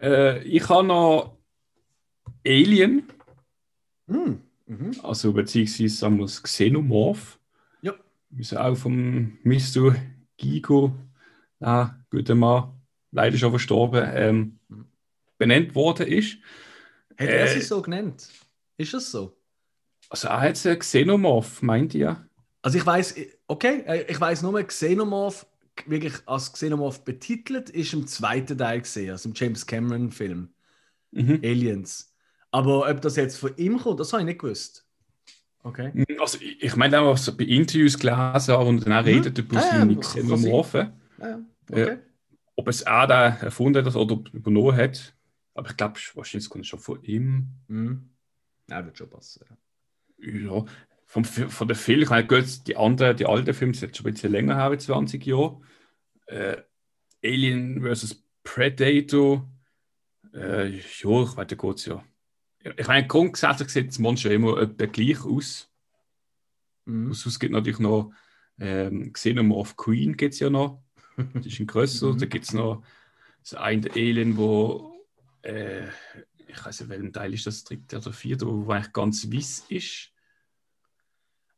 Äh, ich habe noch Alien, Hm, mhm. also beziehungsweise sagen wir das Xenomorph. Ja. Ist auch vom Mr. Gigo, ah, guter Mann, leider schon verstorben, ähm, Mhm. benannt worden ist. Hat er Äh, sich so genannt? Ist das so? Also er hat einen Xenomorph, meint ihr? Also ich weiß, okay, äh, ich weiß nur, Xenomorph wirklich als Xenomorph betitelt ist im zweiten Teil gesehen, also im James Cameron Film Mhm. Aliens. Aber ob das jetzt von ihm kommt, das habe ich nicht gewusst. Okay. Also ich, ich meine auch so bei Interviews gelesen und dann auch Mhm. redet über Ah, seine Xenomorphen. Ja, ja, okay. Ob es er da erfunden hat oder übernommen hat. Aber ich glaube, wahrscheinlich kommt es schon von ihm. Mhm. Ja, wird schon passen. Ja. Ja, vom, von der Film, ich meine, gut, die anderen, die alten Filme sind schon ein bisschen länger her, wie 20 Jahre. Äh, Alien vs. Predator. Äh, ja, ich weiß, da geht es ja. Ich meine, grundsätzlich sieht das Monster immer etwa gleich aus. Mhm. Sonst gibt es natürlich noch ähm, Xenomorph Queen gibt's ja noch. Das ist ein grösser. Mhm. Da gibt es noch das eine Alien, wo äh, ich weiß nicht, welchen Teil ist das, dritte oder vierte, wo eigentlich ganz weiß ist.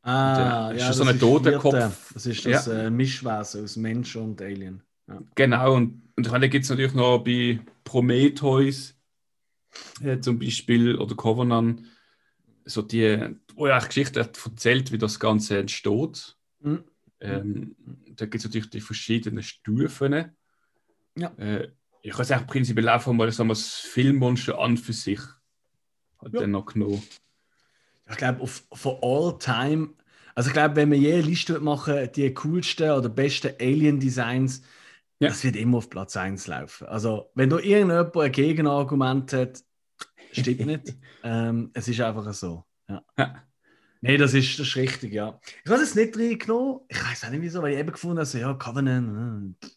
Ah, ist ja, das so ein ist Totenkopf. Das ist das äh, Mischwesen aus Mensch und Alien. Ja. Genau, und, und dann gibt es natürlich noch bei Prometheus äh, zum Beispiel oder Covenant so die, wo ja Geschichte erzählt, wie das Ganze entsteht. Mhm. Ähm, da gibt es natürlich die verschiedenen Stufen. Ja. Äh, ich kann es eigentlich prinzipiell einfach mal sagen, das Filmmonster an für sich hat Ja. dann noch genommen. Ich glaube, auf for all time, also ich glaube, wenn wir je eine Liste machen, die coolsten oder besten Alien-Designs, Ja. das wird immer auf Platz 1 laufen. Also, wenn da irgendjemand ein Gegenargument hat, stimmt nicht. ähm, es ist einfach so. Ja. Ja. Nee, das ist, das ist richtig, ja. Ich habe es nicht reingenommen. Ich weiß auch nicht wieso, weil ich eben gefunden habe, so, ja, Covenant. äh.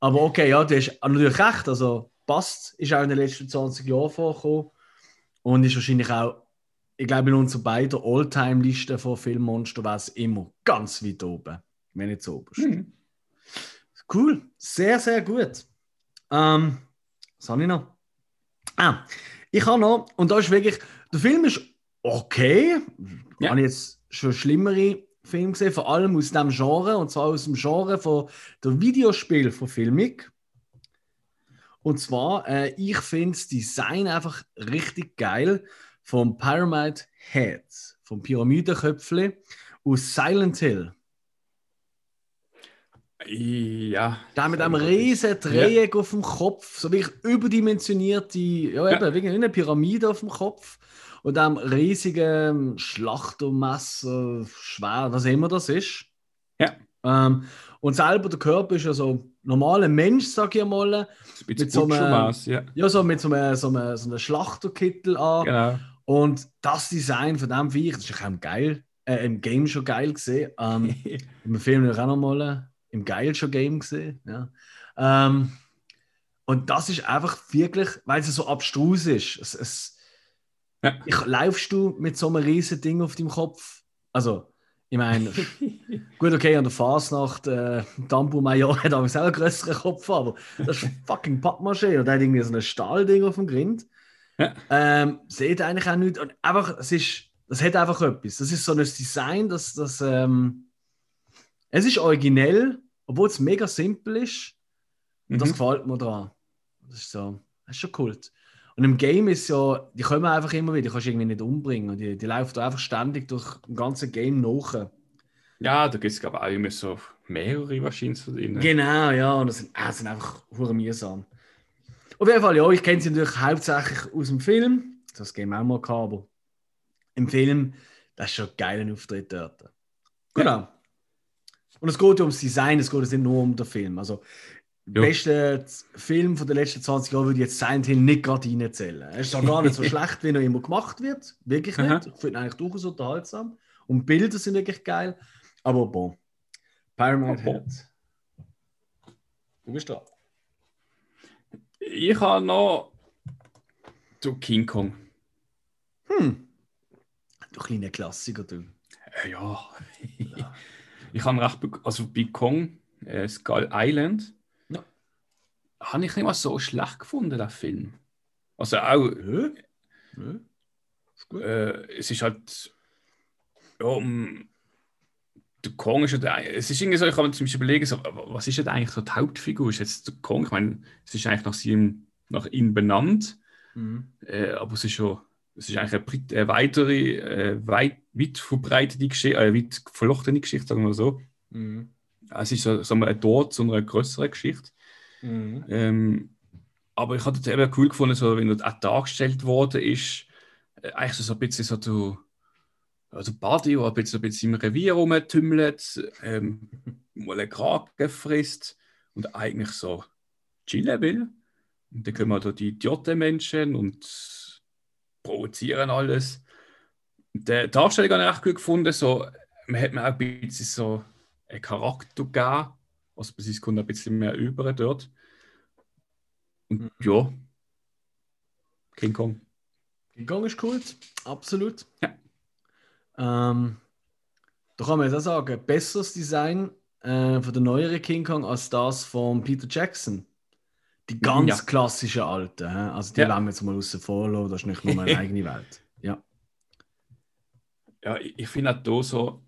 Aber okay, ja, du hast natürlich recht. Also, passt, ist auch in den letzten 20 Jahren vorgekommen. Und ist wahrscheinlich auch, ich glaube, in unserer beiden All-Time-Listen von Filmmonster war es immer ganz weit oben. Wenn nicht so oberst. Mhm. Cool, sehr, sehr gut. Ähm, was habe ich noch? Ah, ich habe noch, und da ist wirklich, der Film ist okay. Ja. Habe ich jetzt schon schlimmere Filme gesehen, vor allem aus dem Genre, und zwar aus dem Genre von der Videospielverfilmung. Und zwar, äh, ich finde das Design einfach richtig geil vom Pyramid Head, vom Pyramidenköpfchen aus Silent Hill. Ja. Der mit einem riesen Dreieck auf dem Kopf, so wirklich überdimensionierte, ja, eben, wie eine Pyramide auf dem Kopf und einem riesigen Schlachtermesser, schwer, was immer das ist. Ja. Ähm, und selber der Körper ist ja so ein normaler Mensch, sag ich mal. Mit so einem- ja. Ja, so mit so einem, so einem, so einem Schlachterkittel an. Genau. Und das Design von dem Viech, das ist auch im, geil, äh, im Game schon geil gesehen. Ähm, im Film auch nochmal im Geil schon Game gesehen. Ja. Ähm, und das ist einfach wirklich, weil es so abstrus ist. Es, es, Ja. ich, laufst du mit so einem riesen Ding auf deinem Kopf? Also, ich meine, gut, okay, an der Fasnacht, äh, Tampo Major hat auch einen größeren Kopf, aber das ist fucking Pappmaché und der hat irgendwie so ein Stahlding auf dem Grind. Ja. Ähm, seht eigentlich auch nicht. Und einfach, es ist, das hat einfach etwas. Das ist so ein Design, das, das ähm, es ist originell, obwohl es mega simpel ist. Und das Mhm. gefällt mir daran. Das ist so, das ist schon Kult. Und im Game ist ja, die kommen einfach immer wieder, die kannst du irgendwie nicht umbringen. Und die, die laufen da einfach ständig durch das ganze Game nach. Ja, da gibt es, glaube ich, auch immer so mehrere wahrscheinlich drin. Genau, ja, und das sind, ah, das sind einfach hure mühsam. Auf jeden Fall, ja, ich kenne sie natürlich hauptsächlich aus dem Film. Das Game auch mal aber im Film, das ist schon ein geiler Auftritt dort. Genau. Und es geht ja ums Design, es geht jetzt nicht nur um den Film. Also, der Ja. beste Film von den letzten 20 Jahren würde ich jetzt Silent Hill nicht gerade reinzählen. Er ist auch gar nicht so schlecht, wie er immer gemacht wird. Wirklich nicht. Aha. Ich finde ihn eigentlich durchaus unterhaltsam. Und Bilder sind wirklich geil. Aber bon. Pyramid Oh, bon. Du bist da. Ich habe noch du King Kong. Hm. Du kleiner Klassiker, du. Äh, ja. ich habe recht, also bei Kong, äh, Skull Island, Ja. habe ich nicht mal so schlecht gefunden, den Film. Also auch, gut. äh, es ist halt, ja, um, der Kong ist ja es ist irgendwie so, ich kann mir zum Beispiel überlegen, so, was ist denn eigentlich so die Hauptfigur? Ist jetzt der Kong? Ich meine, es ist eigentlich nach, seinem, nach ihm benannt. Mhm. Äh, aber es ist schon, es ist eigentlich eine, weitere, äh, weit, weit verbreitete Geschichte, äh, weit verlochtene Geschichte, sagen wir so. Mhm. Es ist so, sagen wir, ein Tor zu einer größeren Geschichte. Mhm. Ähm, aber ich hatte es eben cool gefunden, so, wenn er auch dargestellt worden ist, äh, eigentlich so, so ein bisschen so du, also Buddy, der ein bisschen, ein bisschen im Revier rumtümmelt, ähm, mal einen Kragen frisst und eigentlich so chillen will. Und dann kommen da die Idiotenmenschen und provozieren alles. Und die Darstellung habe ich echt gut gefunden. So, man hat mir auch ein bisschen so einen Charakter gegeben. Also es kommt ein bisschen mehr über dort. Und Mhm. ja, King Kong. King Kong ist cool, absolut. Ja. Ähm, da kann man jetzt auch sagen, besseres Design äh, von der neueren King Kong als das von Peter Jackson. Die ganz Ja. klassischen alten. hä? Also die Ja. lassen wir jetzt mal außen vor das ist nicht nur eine eigene Welt. Ja. Ja, ich, ich finde auch da so,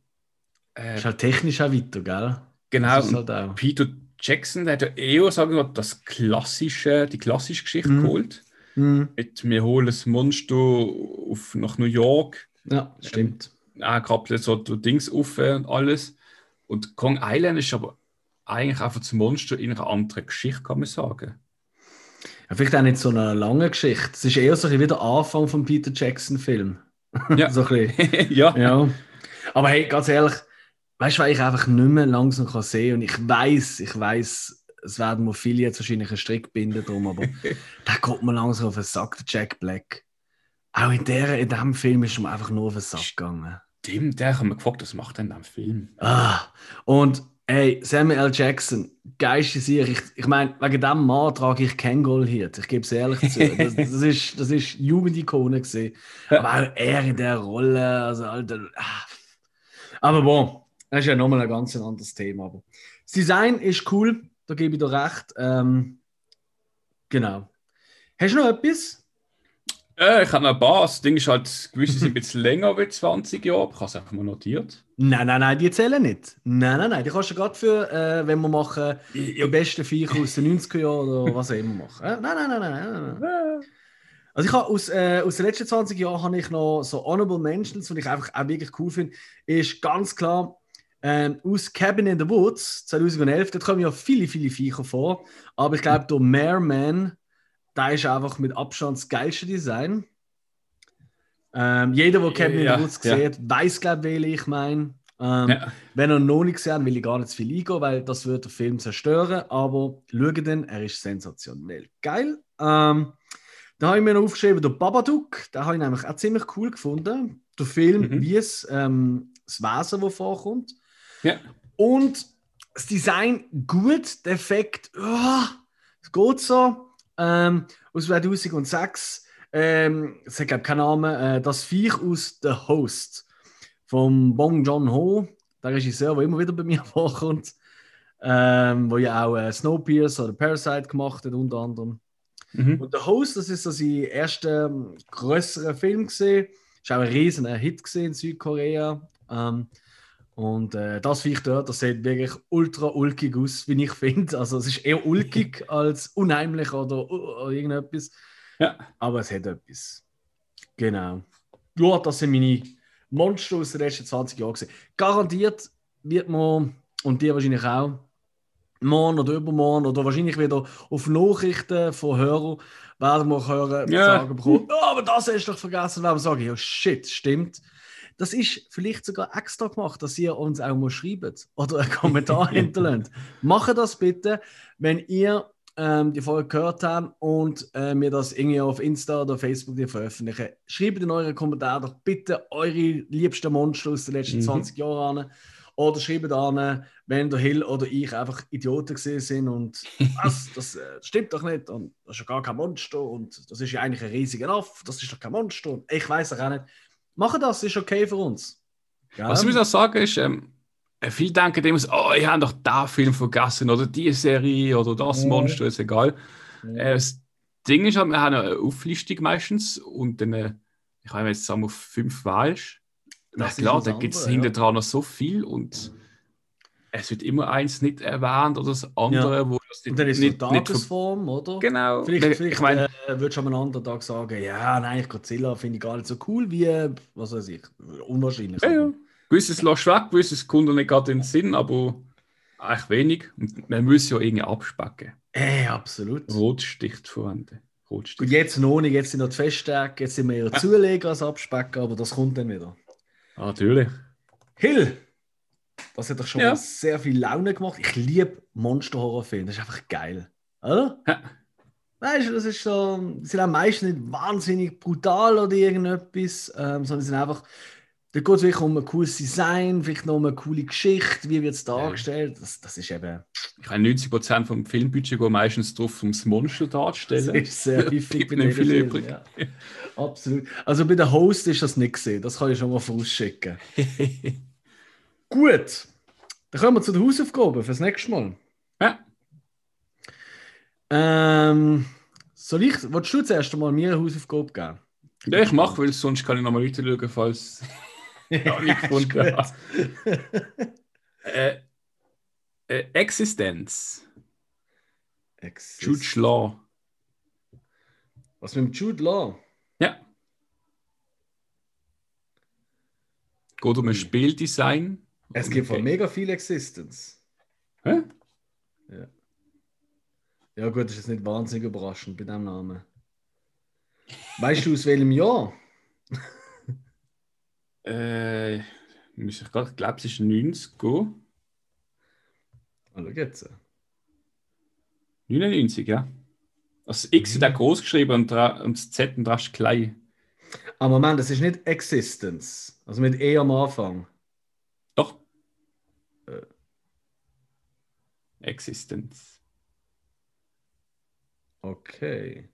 Äh, Ist halt technisch auch weiter, gell? genau, halt auch. Peter Jackson, der hat ja eher, sagen wir, das klassische, die klassische Geschichte Mhm. geholt. Hm, Mit wir holen das Monster auf, nach New York, ja, stimmt. auch gerade so die Dings auf und alles. Und Kong Island ist aber eigentlich einfach das Monster in einer anderen Geschichte, kann man sagen. Ja, vielleicht auch nicht so eine lange Geschichte. Es ist eher so ein wie der Anfang vom Peter Jackson-Film. Ja. so ein ja. Ja. Aber hey, ganz ehrlich, weißt du, was ich einfach nicht mehr langsam kann sehen und ich weiß, ich weiß, es werden mir viele jetzt wahrscheinlich einen Strick binden drum, aber da kommt mir langsam auf den Sack, der Jack Black. Auch in, der, in diesem Film ist mir einfach nur auf den Sack gegangen. Dem, der hat mir gefragt, was macht denn am Film? Ah, und hey, Samuel L. Jackson, geilste Sieg. Ich, ich meine, wegen diesem Mann trage ich kein Goldhit. Ich gebe es ehrlich zu. Das, das ist, das ist Jugendikone gesehen. Aber auch er in der Rolle, also Alter. ah. Aber bon, das ist ja nochmal ein ganz anderes Thema. Aber das Design ist cool, da gebe ich dir recht. Ähm, genau. Hast du noch etwas? Äh, ich habe noch ein paar. Das Ding ist halt, gewisse sind ein bisschen länger als 20 Jahre, aber ich habe es einfach mal notiert. Nein, nein, nein, die zählen nicht. Nein, nein, nein. Die kannst du gerade für, äh, wenn wir machen, die besten Viecher aus den 90er Jahren oder was auch immer machen. Äh, nein, nein, nein, nein, nein, nein. Also ich habe aus, äh, aus den letzten 20 Jahren habe ich noch so Honorable Mentions, die ich einfach auch wirklich cool finde, ist ganz klar ähm, aus Cabin in the Woods 2011, dort kommen ja viele, viele Viecher vor, aber ich glaube, der Mareman, der ist einfach mit Abstand das geilste Design. Ähm, jeder, der Cabin Ja, Woods ja. sieht, weiß, glaube ich, ich meine. Ähm, Ja. Wenn ihr noch nicht gesehen will ich gar nicht zu viel eingehen, weil das wird den Film zerstören. Aber schaut den, er ist sensationell geil. Ähm, da habe ich mir noch aufgeschrieben, der Babadook, den habe ich nämlich auch ziemlich cool gefunden. Der Film, Mhm. wie es ähm, das Wesen, das vorkommt. Ja. Und das Design gut, der Effekt, es geht so. Ähm, aus 2006, ähm, es hat glaube keinen Namen, äh, das Viech aus The Host vom Bong Joon-ho, der Regisseur, der immer wieder bei mir vorkommt, ähm, wo ja auch äh, Snowpiercer oder Parasite gemacht hat, unter anderem. Mhm. Und der Host, das ist so sein erster ähm, größerer Film gesehen. Ist auch ein riesiger Hit gesehen in Südkorea. Ähm, und äh, das Viech dort, das sieht wirklich ultra ulkig aus, wie ich finde. Also es ist eher ulkig als unheimlich oder, oder irgendetwas. Ja. Aber es hat etwas. Genau. Ja, das sind meine Monster aus den letzten 20 Jahren. Gewesen. Garantiert wird man, und die wahrscheinlich auch, morgen oder übermorgen oder wahrscheinlich wieder auf Nachrichten von Hörern werden wir hören, Ja. sagen bekommen, «Ja, aber das hast du doch vergessen. Und dann sagen, ja shit, stimmt. Das ist vielleicht sogar extra gemacht, dass ihr uns auch mal schreibt oder einen Kommentar hinterlässt. Macht das bitte, wenn ihr ähm, die Folge gehört habt und äh, mir das irgendwie auf Insta oder Facebook veröffentlichen. Schreibt in euren Kommentaren doch bitte eure liebsten Monster aus den letzten Mhm. 20 Jahren an. Oder schreibt an, wenn der Hill oder ich einfach Idioten gesehen sind und was, das äh, stimmt doch nicht und das ist ja gar kein Monster und das ist ja eigentlich ein riesiger Aff, das ist doch kein Monster und ich weiß auch nicht. Machen das, ist okay für uns. Ja? Was ich muss auch sagen ist, ähm, äh, viele denken immer so, oh, ich habe doch den Film vergessen oder die Serie oder das Mhm. Monster, ist egal. Mhm. Äh, das Ding ist halt, wir haben eine Auflistung meistens und dann, äh, ich habe jetzt sagen wir fünf Wahlst. Na Das klar, da gibt es andere, hinter dran noch so viel und es wird immer eins nicht erwähnt oder das andere, wo das und dann ist es nicht, nicht ver- Tagesform, oder? Genau. Vielleicht, ich vielleicht meine, äh, würdest du am anderen Tag sagen, ja, nein, Godzilla finde ich gar nicht so cool wie, was weiß ich, unwahrscheinlich. ja, ja. gewisses lässt weg, gewisses kommt nicht gerade in den Sinn, aber eigentlich wenig. Und man muss ja irgendwie abspecken. Äh, absolut. Rotsticht vorhanden. Gut, Rotsticht. jetzt noch nicht, jetzt sind noch die Festtage, jetzt sind wir eher Zuleger als Abspecken, aber das kommt dann wieder. Natürlich. Hill, das hat doch schon Ja. mal sehr viel Laune gemacht. Ich liebe Monster-Horrorfilme, das ist einfach geil. Oder? Ja. Weißt du, das ist so, die sind auch meistens nicht wahnsinnig brutal oder irgendetwas, ähm, sondern sie sind einfach, da geht es wirklich um ein cooles Design, vielleicht noch um eine coole Geschichte, wie wird es dargestellt. Das, das ist eben, Ich meine, 90% vom Filmbudget geht meistens drauf, um das Monster das darzustellen. ist sehr häufig bei diesen viel Filmen, übrig. Ja. Absolut. Also bei der Host ist das nicht gesehen, das kann ich schon mal vorausschicken. Gut, dann kommen wir zu den Hausaufgaben fürs nächste Mal. ja. Ähm, soll ich, willst du zuerst mal mir eine Hausaufgabe geben? ja, ich mache, weil sonst kann ich nochmal weiter schauen, falls. ja, nicht gefunden habe. äh, äh, Existenz. Exist. Jude Law. Was mit dem Jude Law? Ja. Geht um ein Spieldesign. Es gibt okay. mega viel Existence. Hä? Ja. Ja, gut, das ist jetzt nicht wahnsinnig überraschend bei dem Namen. Weißt du aus welchem Jahr? äh, muss ich gerade, glaube, es ist 90 gehen. Hallo, geht's? 99, ja. Das X mhm. ist groß geschrieben und, und das Z und das klein. Aber Moment, das ist nicht Existence. Also mit E am Anfang. Äh. Existence. Okay.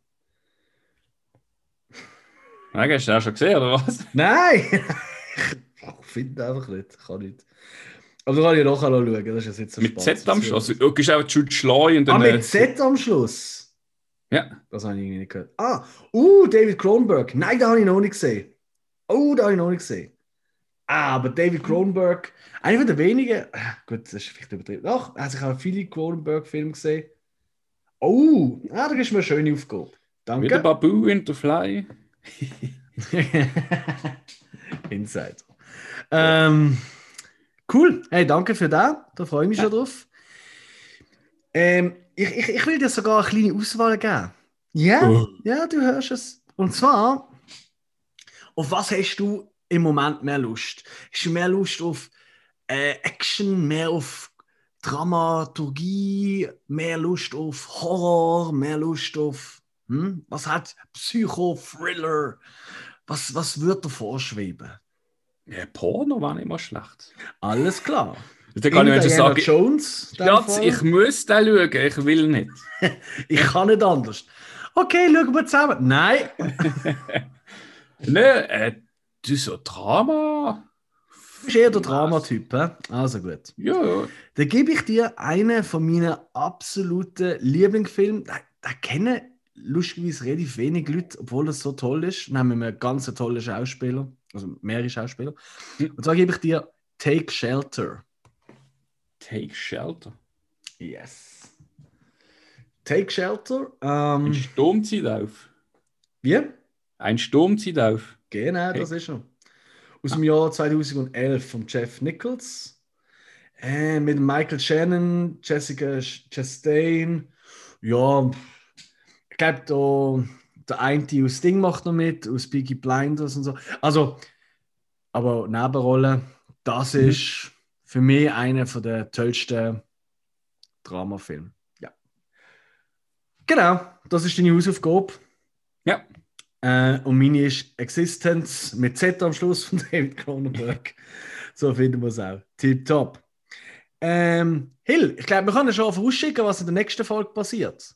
Nein, hast du auch schon gesehen, oder was? Nein! ich finde einfach nicht. Kann nicht. Aber du kannst ja nachher schauen. Das ist jetzt so Mit Z am Schluss. Also, du gehst auch Jude Schleu und dann. Ah, mit Z am Schluss? Ja. Das habe ich irgendwie nicht gehört. Ah, uh, David Cronenberg. Nein, da habe ich noch nicht gesehen. Oh, da habe ich noch nicht gesehen. Ah, aber David Cronenberg, einer der wenigen, ah, gut, das ist vielleicht übertrieben. Doch, also ich habe viele Cronenberg-Filme gesehen. Oh, ah, da ist mir eine schöne Aufgabe. Danke. Wieder Babu in the Fly. Inside. Ähm, cool. Hey, danke für das. Da freue ich mich ja. schon drauf. Ähm, ich, ich, ich will dir sogar eine kleine Auswahl geben. Ja, oh. ja, du hörst es. Und zwar, auf was hast du im Moment mehr Lust? Hast du mehr Lust auf äh, Action, mehr auf Dramaturgie, mehr Lust auf Horror, mehr Lust auf hm? was hat Psycho, Thriller? Was, was wird da vorschweben? Ja, Porno war nicht immer schlecht. Alles klar. Da kann ich sagen, Jones, Schatz, ich muss da schauen, ich will nicht. ich kann nicht anders. Okay, schauen wir zusammen. Nein. Nein, äh, du so Drama. Du bist eher der Dramatyp, also gut. Ja, ja. Dann gebe ich dir einen von meinen absoluten Lieblingsfilmen. Da, da kennen lustigerweise relativ wenig Leute, obwohl das so toll ist. Dann haben wir einen ganz tollen Schauspieler, also mehrere Schauspieler. Und zwar gebe ich dir Take Shelter. Take Shelter? Yes. Take Shelter. Ähm, Ein Sturm zieht auf. Wie? Ein Sturm zieht auf. Genau, das ist er. Aus dem Jahr 2011 von Jeff Nichols. Äh, mit Michael Shannon, Jessica Chastain. Ja, ich glaube, der eine aus Ding macht noch mit, aus Biggie Blinders und so. Also, aber Nebenrolle, das mhm. ist für mich einer der tollsten Dramafilme. Ja. Genau, das ist deine Hausaufgabe. Ja. Äh, und meine ist Existenz mit Z am Schluss von David Cronenberg. so finden wir es auch. Tipptopp. Ähm, Hill, ich glaube, wir können schon vorausschicken, was in der nächsten Folge passiert.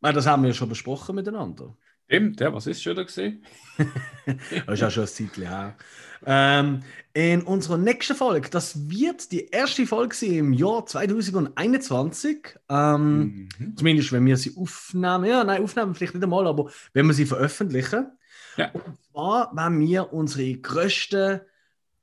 Weil das haben wir ja schon besprochen miteinander. Stimmt, ja, was ist schon da gesehen? das ist auch schon ein Zeitchen her. Ähm, in unserer nächsten Folge, das wird die erste Folge sein im Jahr 2021. Ähm, mhm. Zumindest, wenn wir sie aufnehmen. Ja, nein, aufnehmen vielleicht nicht einmal, aber wenn wir sie veröffentlichen. Ja. Und zwar, wenn wir unsere größten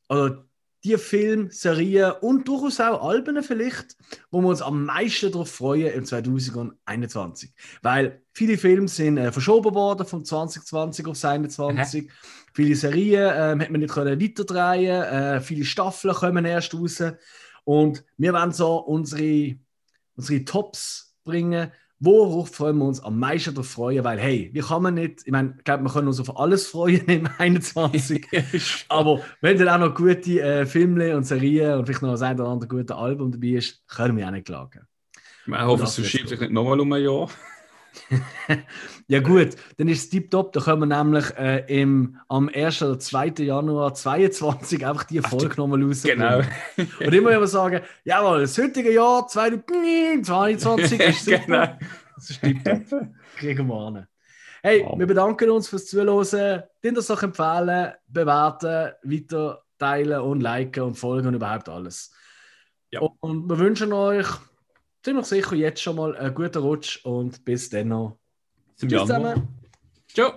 oder die Filme, Serien und durchaus auch Alben vielleicht, wo wir uns am meisten darauf freuen im 2021. Weil viele Filme sind äh, verschoben worden von 2020 auf 2021. Aha. Viele Serien äh, hat man nicht können weiterdrehen äh, viele Staffeln kommen erst raus. Und wir werden so unsere, unsere Tops bringen, Worauf freuen wir uns am meisten darauf freuen? Weil, hey, wie kann man nicht, ich meine, ich glaube, wir können uns auf alles freuen im 21. aber wenn dann auch noch gute äh, Filme und Serien und vielleicht noch ein oder andere gute Album dabei ist, können wir auch nicht klagen. Ich hoffe, es verschiebt sich nicht nochmal um ein Jahr. ja gut, dann ist es tiptop. Da können wir nämlich äh, im, am 1. oder 2. Januar 2022 einfach die Folge nochmal raus. Genau. Und immer wir sagen, jawohl, das heutige Jahr 2022 ist genau. Das ist tiptop. Kriegen wir an. Hey, oh. wir bedanken uns fürs Zuhören. Den das doch empfehlen, bewerten, weiter teilen und liken und folgen und überhaupt alles. Ja. Und wir wünschen euch ziemlich sicher jetzt schon mal einen guten Rutsch und bis dann noch. Bis zusammen. Ciao.